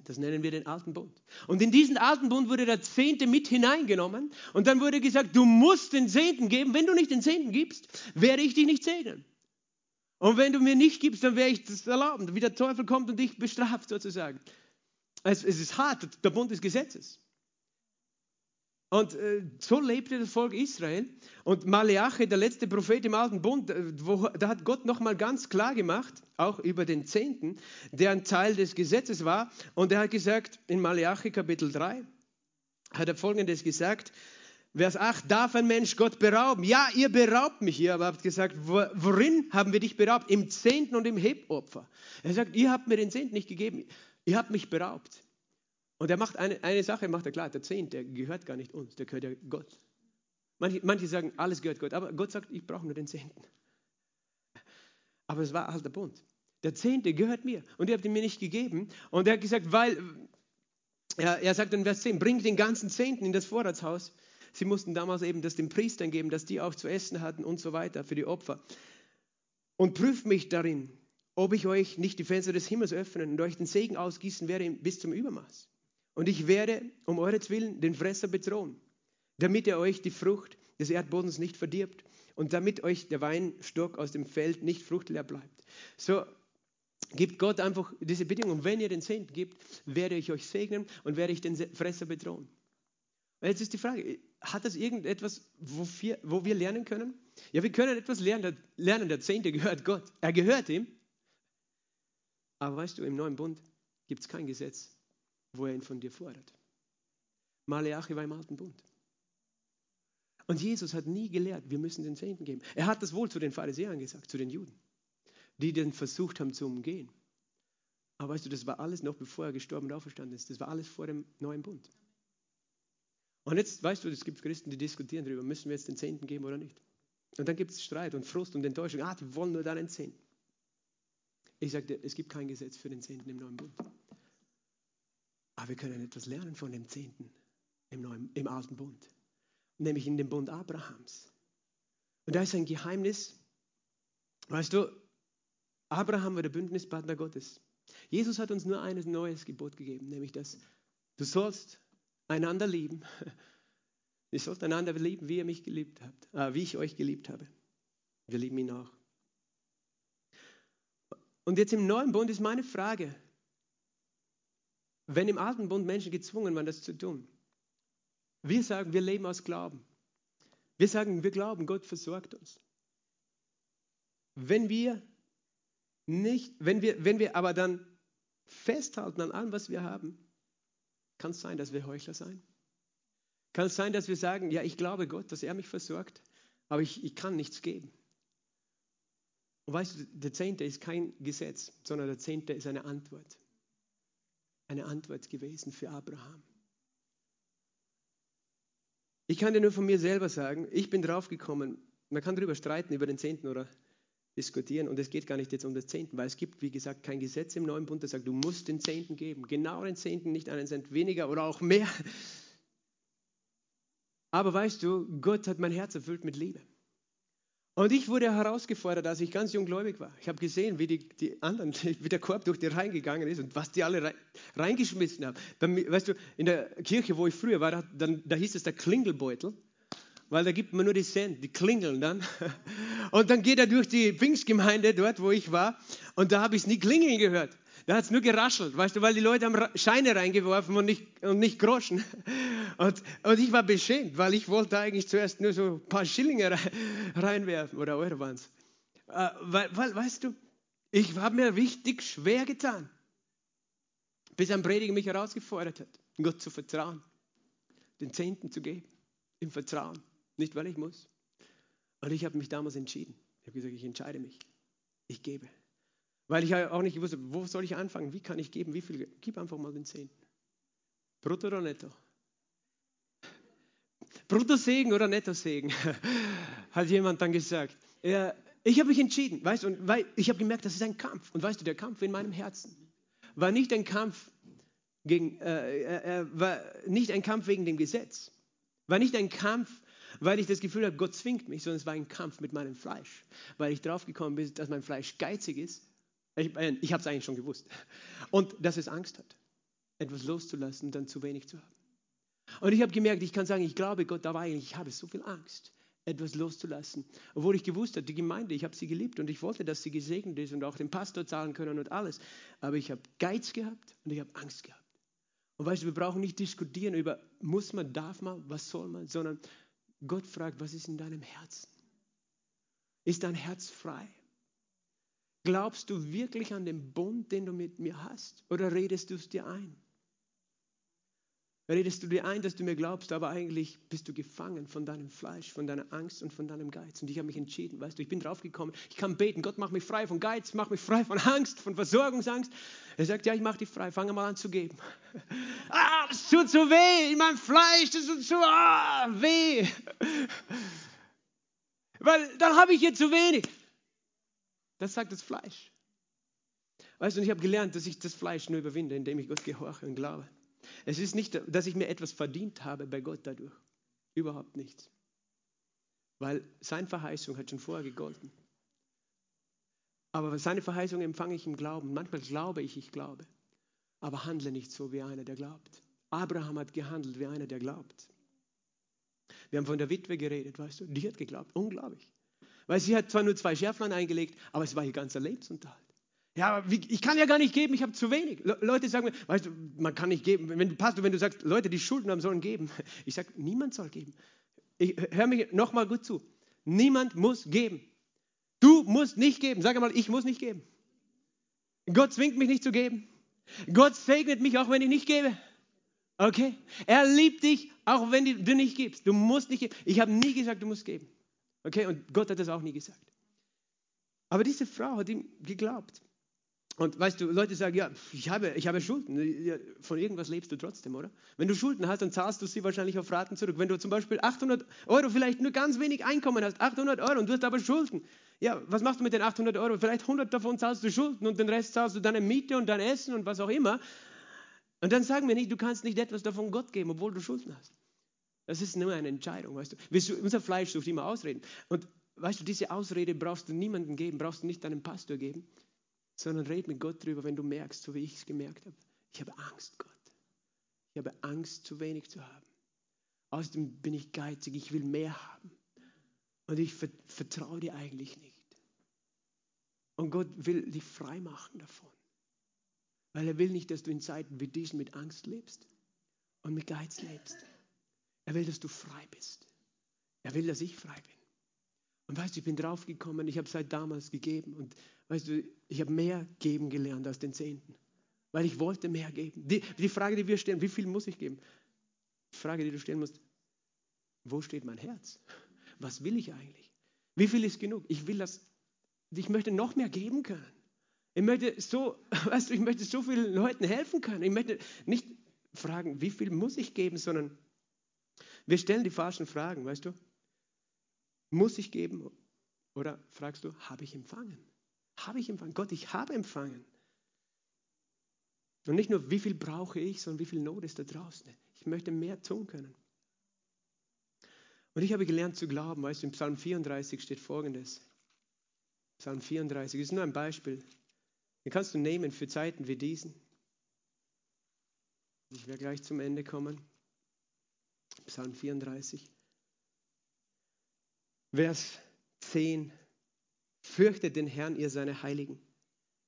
Das nennen wir den alten Bund. Und in diesen alten Bund wurde der Zehnte mit hineingenommen und dann wurde gesagt, du musst den Zehnten geben. Wenn du nicht den Zehnten gibst, werde ich dich nicht segnen. Und wenn du mir nicht gibst, dann werde ich das erlauben, wie der Teufel kommt und dich bestraft sozusagen. Es, es ist hart, der Bund des Gesetzes. Und äh, so lebte das Volk Israel. Und Maleachi, der letzte Prophet im Alten Bund, äh, wo, da hat Gott nochmal ganz klar gemacht, auch über den Zehnten, der ein Teil des Gesetzes war. Und er hat gesagt, in Maleachi Kapitel 3, hat er folgendes gesagt, Vers 8, darf ein Mensch Gott berauben? Ja, ihr beraubt mich. Ihr aber habt gesagt, worin haben wir dich beraubt? Im Zehnten und im Hebopfer. Er sagt, ihr habt mir den Zehnten nicht gegeben, ihr habt mich beraubt. Und er macht eine, eine Sache, macht er klar, der Zehnt, der gehört gar nicht uns, der gehört ja Gott. Manche, manche sagen, alles gehört Gott, aber Gott sagt, ich brauche nur den Zehnten. Aber es war halt der Bund. Der Zehnte gehört mir und ihr habt ihn mir nicht gegeben. Und er hat gesagt, weil, er, er sagt in Vers 10, bringt den ganzen Zehnten in das Vorratshaus. Sie mussten damals eben das den Priestern geben, dass die auch zu essen hatten und so weiter für die Opfer. Und prüft mich darin, ob ich euch nicht die Fenster des Himmels öffnen und euch den Segen ausgießen werde bis zum Übermaß. Und ich werde um euretwillen den Fresser bedrohen, damit er euch die Frucht des Erdbodens nicht verdirbt und damit euch der Weinstock aus dem Feld nicht fruchtleer bleibt. So gibt Gott einfach diese Bedingung. Und wenn ihr den Zehnten gibt, werde ich euch segnen und werde ich den Fresser bedrohen. Und jetzt ist die Frage, hat das irgendetwas, wo wir, wo wir lernen können? Ja, wir können etwas lernen. Der Zehnte gehört Gott. Er gehört ihm. Aber weißt du, im neuen Bund gibt es kein Gesetz, wo er ihn von dir fordert. Maleachi war im alten Bund. Und Jesus hat nie gelehrt, wir müssen den Zehnten geben. Er hat das wohl zu den Pharisäern gesagt, zu den Juden, die den versucht haben zu umgehen. Aber weißt du, das war alles noch bevor er gestorben und auferstanden ist. Das war alles vor dem neuen Bund. Und jetzt, weißt du, es gibt Christen, die diskutieren darüber, müssen wir jetzt den Zehnten geben oder nicht. Und dann gibt es Streit und Frust und Enttäuschung. Ah, wir wollen nur deinen Zehnten. Ich dir, es gibt kein Gesetz für den Zehnten im neuen Bund. Aber wir können etwas lernen von dem Zehnten im, neuen, im alten Bund, nämlich in dem Bund Abrahams. Und da ist ein Geheimnis. Weißt du, Abraham war der Bündnispartner Gottes. Jesus hat uns nur ein neues Gebot gegeben, nämlich dass du sollst einander lieben. Ihr sollt einander lieben, wie ihr mich geliebt habt, äh, wie ich euch geliebt habe. Wir lieben ihn auch. Und jetzt im neuen Bund ist meine Frage, wenn im alten Bund Menschen gezwungen waren, das zu tun. Wir sagen, wir leben aus Glauben. Wir sagen, wir glauben, Gott versorgt uns. Wenn wir nicht, wenn wir, wenn wir aber dann festhalten an allem, was wir haben, kann es sein, dass wir Heuchler sein. Kann es sein, dass wir sagen, ja, ich glaube Gott, dass er mich versorgt, aber ich, ich kann nichts geben. Und weißt du, der Zehnte ist kein Gesetz, sondern der Zehnte ist eine Antwort eine Antwort gewesen für Abraham. Ich kann dir nur von mir selber sagen, ich bin draufgekommen, man kann darüber streiten, über den Zehnten oder diskutieren und es geht gar nicht jetzt um den Zehnten, weil es gibt, wie gesagt, kein Gesetz im neuen Bund, das sagt, du musst den Zehnten geben. Genau den Zehnten, nicht einen Cent weniger oder auch mehr. Aber weißt du, Gott hat mein Herz erfüllt mit Liebe. Und ich wurde herausgefordert, als ich ganz junggläubig war. Ich habe gesehen, wie die, die anderen, wie der Korb durch die Reihen gegangen ist und was die alle rein, reingeschmissen haben. Dann, weißt du, in der Kirche, wo ich früher war, da, dann, da hieß es der Klingelbeutel, weil da gibt man nur die Cent, die klingeln dann. Und dann geht er durch die Pfingstgemeinde, dort wo ich war, und da habe ich es nie klingeln gehört. Da hat es nur geraschelt, weißt du, weil die Leute haben Scheine reingeworfen und nicht, und nicht Groschen. Und, und ich war beschämt, weil ich wollte eigentlich zuerst nur so ein paar Schillinge reinwerfen oder Euro waren es. Äh, weil, weil, weißt du, ich habe mir richtig schwer getan, bis ein Prediger mich herausgefordert hat, Gott zu vertrauen, den Zehnten zu geben, im Vertrauen, nicht weil ich muss. Und ich habe mich damals entschieden. Ich habe gesagt, ich entscheide mich. Ich gebe. Weil ich auch nicht wusste, wo soll ich anfangen? Wie kann ich geben? Wie viel? Gib einfach mal den Zehnten. Brutto oder netto? Bruttosegen oder Nettosegen? Hat jemand dann gesagt. Ja, ich habe mich entschieden, weißt du, weil ich habe gemerkt, das ist ein Kampf. Und weißt du, der Kampf in meinem Herzen war nicht ein Kampf gegen, äh, äh, war nicht ein Kampf wegen dem Gesetz, War nicht ein Kampf, weil ich das Gefühl habe, Gott zwingt mich, sondern es war ein Kampf mit meinem Fleisch, weil ich draufgekommen bin, dass mein Fleisch geizig ist. Ich, äh, ich habe es eigentlich schon gewusst. Und dass es Angst hat, etwas loszulassen und dann zu wenig zu haben. Und ich habe gemerkt, ich kann sagen, ich glaube Gott, aber eigentlich ich habe so viel Angst, etwas loszulassen. Obwohl ich gewusst habe, die Gemeinde, ich habe sie geliebt und ich wollte, dass sie gesegnet ist und auch den Pastor zahlen können und alles. Aber ich habe Geiz gehabt und ich habe Angst gehabt. Und weißt du, wir brauchen nicht diskutieren über, muss man, darf man, was soll man, sondern Gott fragt, was ist in deinem Herzen? Ist dein Herz frei? Glaubst du wirklich an den Bund, den du mit mir hast? Oder redest du es dir ein? Redest du dir ein, dass du mir glaubst, aber eigentlich bist du gefangen von deinem Fleisch, von deiner Angst und von deinem Geiz. Und ich habe mich entschieden, weißt du, ich bin draufgekommen, ich kann beten, Gott macht mich frei von Geiz, macht mich frei von Angst, von Versorgungsangst. Er sagt, ja, ich mache dich frei, fange mal an zu geben. ah, das tut so weh in meinem Fleisch, das tut so ah, weh. Weil dann habe ich hier zu wenig. Das sagt das Fleisch. Weißt du, und ich habe gelernt, dass ich das Fleisch nur überwinde, indem ich Gott gehorche und glaube. Es ist nicht, dass ich mir etwas verdient habe bei Gott dadurch. Überhaupt nichts. Weil seine Verheißung hat schon vorher gegolten. Aber seine Verheißung empfange ich im Glauben. Manchmal glaube ich, ich glaube. Aber handle nicht so wie einer, der glaubt. Abraham hat gehandelt wie einer, der glaubt. Wir haben von der Witwe geredet, weißt du, die hat geglaubt. Unglaublich. Weil sie hat zwar nur zwei Schärflein eingelegt, aber es war ihr ganzer Lebensunterhalt. Ja, ich kann ja gar nicht geben, ich habe zu wenig. Le Leute sagen mir, weißt du, man kann nicht geben. Wenn Pastor, wenn du sagst, Leute, die Schulden haben, sollen geben. Ich sage, niemand soll geben. Ich, hör mir nochmal gut zu. Niemand muss geben. Du musst nicht geben. Sag mal, ich muss nicht geben. Gott zwingt mich nicht zu geben. Gott segnet mich, auch wenn ich nicht gebe. Okay? Er liebt dich, auch wenn du nicht gibst. Du musst nicht geben. Ich habe nie gesagt, du musst geben. Okay? Und Gott hat das auch nie gesagt. Aber diese Frau hat ihm geglaubt. Und weißt du, Leute sagen, ja, ich habe, ich habe Schulden. Von irgendwas lebst du trotzdem, oder? Wenn du Schulden hast, dann zahlst du sie wahrscheinlich auf Raten zurück. Wenn du zum Beispiel 800 Euro vielleicht nur ganz wenig Einkommen hast, 800 Euro und du hast aber Schulden. Ja, was machst du mit den 800 Euro? Vielleicht 100 davon zahlst du Schulden und den Rest zahlst du deine Miete und dein Essen und was auch immer. Und dann sagen wir nicht, du kannst nicht etwas davon Gott geben, obwohl du Schulden hast. Das ist nur eine Entscheidung, weißt du. Unser Fleisch sucht immer Ausreden. Und weißt du, diese Ausrede brauchst du niemandem geben, brauchst du nicht deinem Pastor geben sondern red mit Gott drüber, wenn du merkst, so wie ich es gemerkt habe. Ich habe Angst, Gott. Ich habe Angst, zu wenig zu haben. Außerdem bin ich geizig, ich will mehr haben. Und ich vertraue dir eigentlich nicht. Und Gott will dich frei machen davon. Weil er will nicht, dass du in Zeiten wie diesen mit Angst lebst und mit Geiz lebst. Er will, dass du frei bist. Er will, dass ich frei bin. Und weißt du, ich bin draufgekommen, ich habe seit damals gegeben. Und weißt du, ich habe mehr geben gelernt als den Zehnten. Weil ich wollte mehr geben. Die, die Frage, die wir stellen, wie viel muss ich geben? Die Frage, die du stellen musst, wo steht mein Herz? Was will ich eigentlich? Wie viel ist genug? Ich will das, ich möchte noch mehr geben können. Ich möchte so, weißt du, ich möchte so vielen Leuten helfen können. Ich möchte nicht fragen, wie viel muss ich geben, sondern wir stellen die falschen Fragen, weißt du? Muss ich geben? Oder fragst du, habe ich empfangen? Habe ich empfangen? Gott, ich habe empfangen. Und nicht nur, wie viel brauche ich, sondern wie viel Not ist da draußen. Ich möchte mehr tun können. Und ich habe gelernt zu glauben, weißt du, im Psalm 34 steht folgendes. Psalm 34 ist nur ein Beispiel. Den kannst du nehmen für Zeiten wie diesen. Ich werde gleich zum Ende kommen. Psalm 34. Vers 10. Fürchtet den Herrn, ihr seine Heiligen.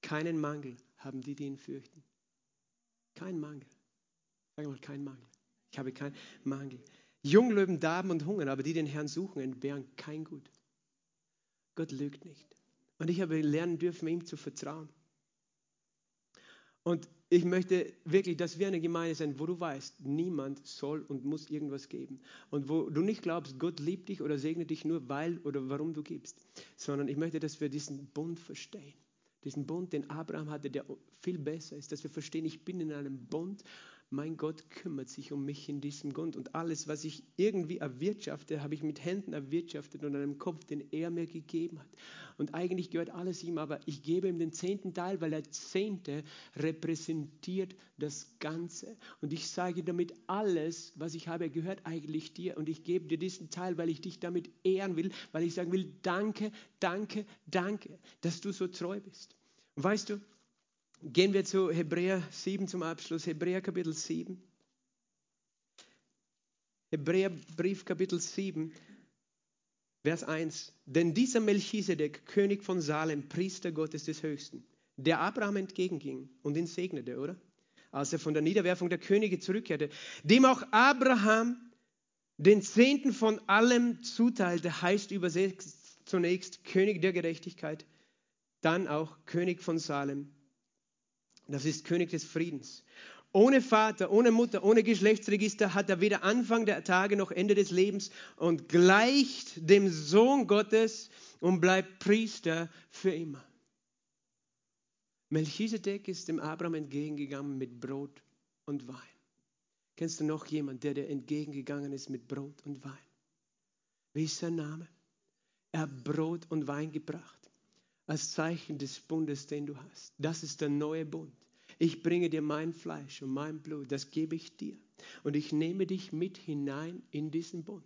Keinen Mangel haben die, die ihn fürchten. Kein Mangel. Sag mal, kein Mangel. Ich habe keinen Mangel. Junglöwen darben und hungern, aber die den Herrn suchen, entbehren kein Gut. Gott lügt nicht. Und ich habe lernen dürfen, ihm zu vertrauen. Und ich möchte wirklich, dass wir eine Gemeinde sein, wo du weißt, niemand soll und muss irgendwas geben. Und wo du nicht glaubst, Gott liebt dich oder segnet dich nur, weil oder warum du gibst. Sondern ich möchte, dass wir diesen Bund verstehen. Diesen Bund, den Abraham hatte, der viel besser ist. Dass wir verstehen, ich bin in einem Bund mein Gott kümmert sich um mich in diesem Grund und alles, was ich irgendwie erwirtschafte, habe ich mit Händen erwirtschaftet und einem Kopf, den er mir gegeben hat. Und eigentlich gehört alles ihm, aber ich gebe ihm den zehnten Teil, weil der Zehnte repräsentiert das Ganze. Und ich sage damit, alles, was ich habe, gehört eigentlich dir. Und ich gebe dir diesen Teil, weil ich dich damit ehren will, weil ich sagen will, danke, danke, danke, dass du so treu bist. Und weißt du, Gehen wir zu Hebräer 7 zum Abschluss. Hebräer Kapitel 7. Hebräer Brief Kapitel 7, Vers 1. Denn dieser Melchisedek, König von Salem, Priester Gottes des Höchsten, der Abraham entgegenging und ihn segnete, oder? Als er von der Niederwerfung der Könige zurückkehrte, dem auch Abraham den Zehnten von allem zuteilte, heißt übersetzt zunächst König der Gerechtigkeit, dann auch König von Salem, das ist König des Friedens. Ohne Vater, ohne Mutter, ohne Geschlechtsregister hat er weder Anfang der Tage noch Ende des Lebens und gleicht dem Sohn Gottes und bleibt Priester für immer. Melchisedek ist dem Abraham entgegengegangen mit Brot und Wein. Kennst du noch jemanden, der dir entgegengegangen ist mit Brot und Wein? Wie ist sein Name? Er hat Brot und Wein gebracht als Zeichen des Bundes, den du hast. Das ist der neue Bund. Ich bringe dir mein Fleisch und mein Blut, das gebe ich dir. Und ich nehme dich mit hinein in diesen Bund.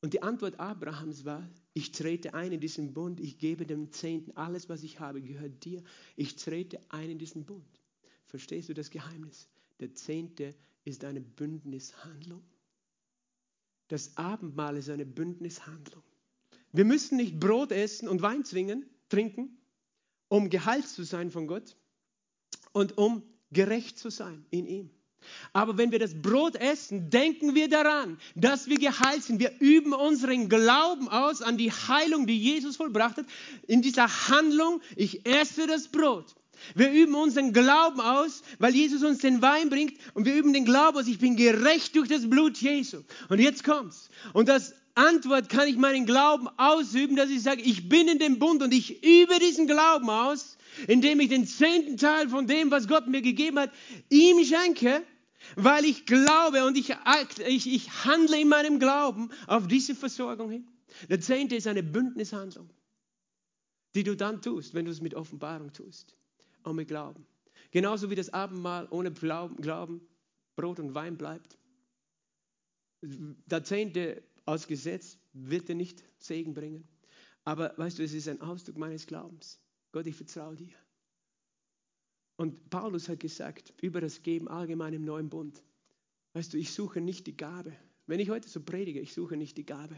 Und die Antwort Abrahams war, ich trete ein in diesen Bund, ich gebe dem Zehnten, alles, was ich habe, gehört dir. Ich trete ein in diesen Bund. Verstehst du das Geheimnis? Der Zehnte ist eine Bündnishandlung. Das Abendmahl ist eine Bündnishandlung. Wir müssen nicht Brot essen und Wein zwingen, trinken, um geheilt zu sein von Gott und um gerecht zu sein in ihm. Aber wenn wir das Brot essen, denken wir daran, dass wir geheilt sind. Wir üben unseren Glauben aus an die Heilung, die Jesus vollbracht hat. In dieser Handlung, ich esse das Brot. Wir üben unseren Glauben aus, weil Jesus uns den Wein bringt und wir üben den Glauben aus, ich bin gerecht durch das Blut Jesu. Und jetzt kommt's. Und das Antwort kann ich meinen Glauben ausüben, dass ich sage, ich bin in dem Bund und ich übe diesen Glauben aus, indem ich den zehnten Teil von dem, was Gott mir gegeben hat, ihm schenke, weil ich glaube und ich, ich, ich handle in meinem Glauben auf diese Versorgung hin. Der zehnte ist eine Bündnishandlung, die du dann tust, wenn du es mit Offenbarung tust und mit Glauben. Genauso wie das Abendmahl ohne Glauben Brot und Wein bleibt. Der zehnte aus Gesetz wird dir nicht Segen bringen. Aber weißt du, es ist ein Ausdruck meines Glaubens. Gott, ich vertraue dir. Und Paulus hat gesagt, über das Geben allgemein im neuen Bund. Weißt du, ich suche nicht die Gabe. Wenn ich heute so predige, ich suche nicht die Gabe.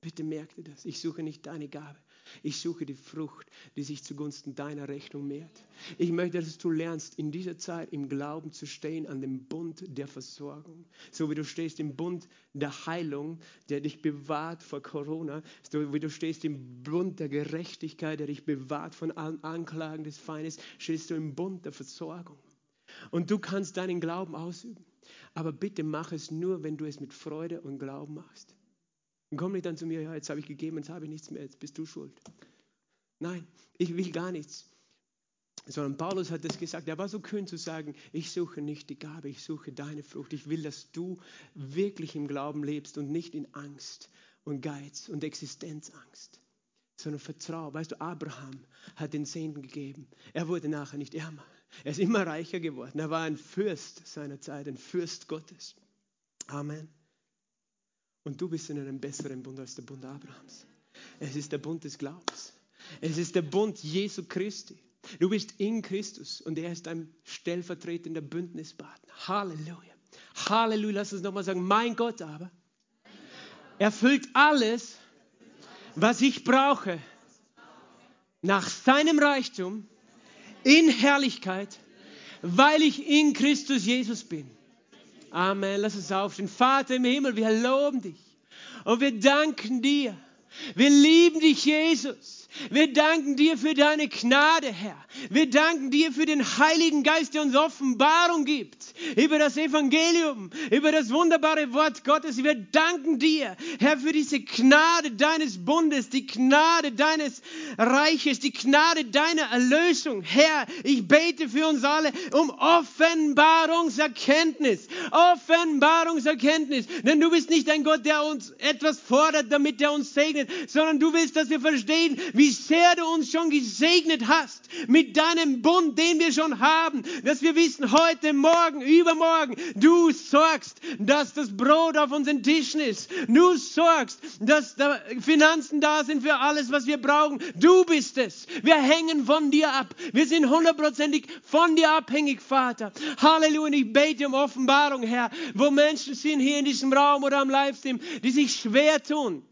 Bitte merkt ihr das. Ich suche nicht deine Gabe. Ich suche die Frucht, die sich zugunsten deiner Rechnung mehrt. Ich möchte, dass du lernst, in dieser Zeit im Glauben zu stehen an dem Bund der Versorgung. So wie du stehst im Bund der Heilung, der dich bewahrt vor Corona. So wie du stehst im Bund der Gerechtigkeit, der dich bewahrt von allen Anklagen des Feindes, stehst du im Bund der Versorgung. Und du kannst deinen Glauben ausüben. Aber bitte mach es nur, wenn du es mit Freude und Glauben machst. Und komm nicht dann zu mir, ja, jetzt habe ich gegeben, jetzt habe ich nichts mehr, jetzt bist du schuld. Nein, ich will gar nichts. Sondern Paulus hat das gesagt, er war so kühn zu sagen, ich suche nicht die Gabe, ich suche deine Frucht. Ich will, dass du wirklich im Glauben lebst und nicht in Angst und Geiz und Existenzangst, sondern Vertrauen. Weißt du, Abraham hat den Zehnten gegeben. Er wurde nachher nicht ärmer. Er ist immer reicher geworden. Er war ein Fürst seiner Zeit, ein Fürst Gottes. Amen. Und du bist in einem besseren Bund als der Bund Abrahams. Es ist der Bund des Glaubens. Es ist der Bund Jesu Christi. Du bist in Christus und er ist ein stellvertretender Bündnispartner. Halleluja. Halleluja. Lass uns nochmal sagen, mein Gott aber erfüllt alles, was ich brauche, nach seinem Reichtum in Herrlichkeit, weil ich in Christus Jesus bin. Amen. Lass uns aufstehen. Vater im Himmel, wir loben dich und wir danken dir. Wir lieben dich, Jesus. Wir danken dir für deine Gnade, Herr. Wir danken dir für den Heiligen Geist, der uns Offenbarung gibt über das Evangelium, über das wunderbare Wort Gottes. Wir danken dir, Herr, für diese Gnade deines Bundes, die Gnade deines Reiches, die Gnade deiner Erlösung. Herr, ich bete für uns alle um Offenbarungserkenntnis. Offenbarungserkenntnis. Denn du bist nicht ein Gott, der uns etwas fordert, damit er uns segnet, sondern du willst, dass wir verstehen, wie sehr du uns schon gesegnet hast mit deinem Bund, den wir schon haben, dass wir wissen, heute, morgen, übermorgen, du sorgst, dass das Brot auf unseren Tischen ist. Du sorgst, dass da Finanzen da sind für alles, was wir brauchen. Du bist es. Wir hängen von dir ab. Wir sind hundertprozentig von dir abhängig, Vater. Halleluja. Und ich bete um Offenbarung, Herr, wo Menschen sind hier in diesem Raum oder am Livestream, die sich schwer tun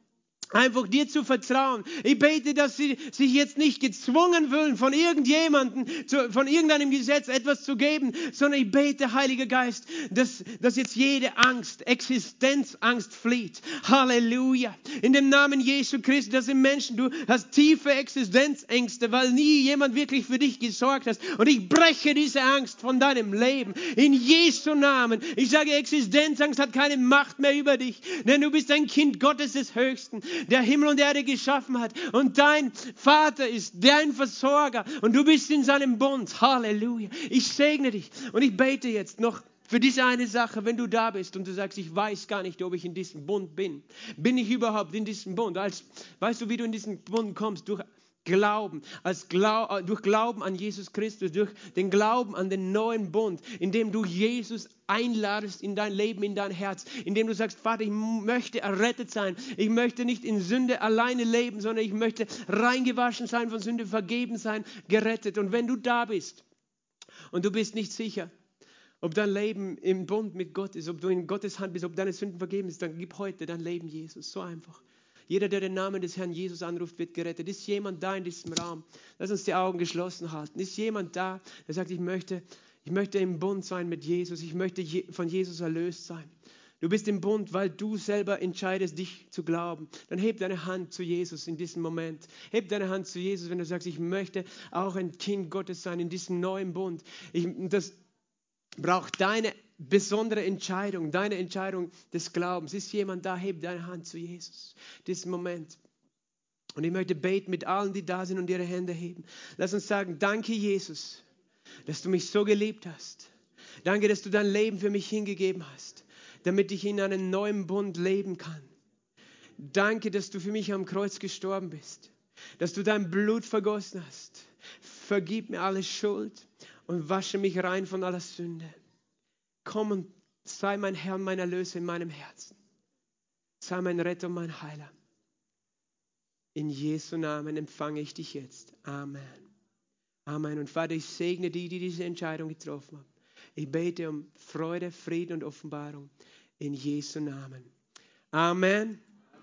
einfach dir zu vertrauen. Ich bete, dass sie sich jetzt nicht gezwungen fühlen, von irgendjemandem, von irgendeinem Gesetz etwas zu geben, sondern ich bete, Heiliger Geist, dass, dass jetzt jede Angst, Existenzangst flieht. Halleluja. In dem Namen Jesu Christi, das sind Menschen, du hast tiefe Existenzängste, weil nie jemand wirklich für dich gesorgt hat. Und ich breche diese Angst von deinem Leben. In Jesu Namen. Ich sage, Existenzangst hat keine Macht mehr über dich, denn du bist ein Kind Gottes des Höchsten der Himmel und Erde geschaffen hat. Und dein Vater ist dein Versorger und du bist in seinem Bund. Halleluja. Ich segne dich und ich bete jetzt noch für diese eine Sache, wenn du da bist und du sagst, ich weiß gar nicht, ob ich in diesem Bund bin. Bin ich überhaupt in diesem Bund? Als, weißt du, wie du in diesen Bund kommst? Durch Glauben, als Glau äh, durch Glauben an Jesus Christus, durch den Glauben an den neuen Bund, indem du Jesus einladest in dein Leben, in dein Herz, indem du sagst, Vater, ich möchte errettet sein, ich möchte nicht in Sünde alleine leben, sondern ich möchte reingewaschen sein, von Sünde vergeben sein, gerettet. Und wenn du da bist und du bist nicht sicher, ob dein Leben im Bund mit Gott ist, ob du in Gottes Hand bist, ob deine Sünden vergeben sind, dann gib heute dein Leben Jesus. So einfach. Jeder, der den Namen des Herrn Jesus anruft, wird gerettet. Ist jemand da in diesem Raum? Lass uns die Augen geschlossen halten. Ist jemand da, der sagt, ich möchte, ich möchte im Bund sein mit Jesus. Ich möchte von Jesus erlöst sein. Du bist im Bund, weil du selber entscheidest, dich zu glauben. Dann heb deine Hand zu Jesus in diesem Moment. Heb deine Hand zu Jesus, wenn du sagst, ich möchte auch ein Kind Gottes sein in diesem neuen Bund. Ich, das braucht deine besondere Entscheidung, deine Entscheidung des Glaubens. Ist jemand da, heb deine Hand zu Jesus. Diesen Moment. Und ich möchte beten mit allen, die da sind und ihre Hände heben. Lass uns sagen, danke Jesus, dass du mich so geliebt hast. Danke, dass du dein Leben für mich hingegeben hast, damit ich in einem neuen Bund leben kann. Danke, dass du für mich am Kreuz gestorben bist, dass du dein Blut vergossen hast. Vergib mir alle Schuld und wasche mich rein von aller Sünde komm und sei mein Herr und mein Erlöser in meinem Herzen. Sei mein Retter und mein Heiler. In Jesu Namen empfange ich dich jetzt. Amen. Amen. Und Vater, ich segne die, die diese Entscheidung getroffen haben. Ich bete um Freude, Frieden und Offenbarung. In Jesu Namen. Amen.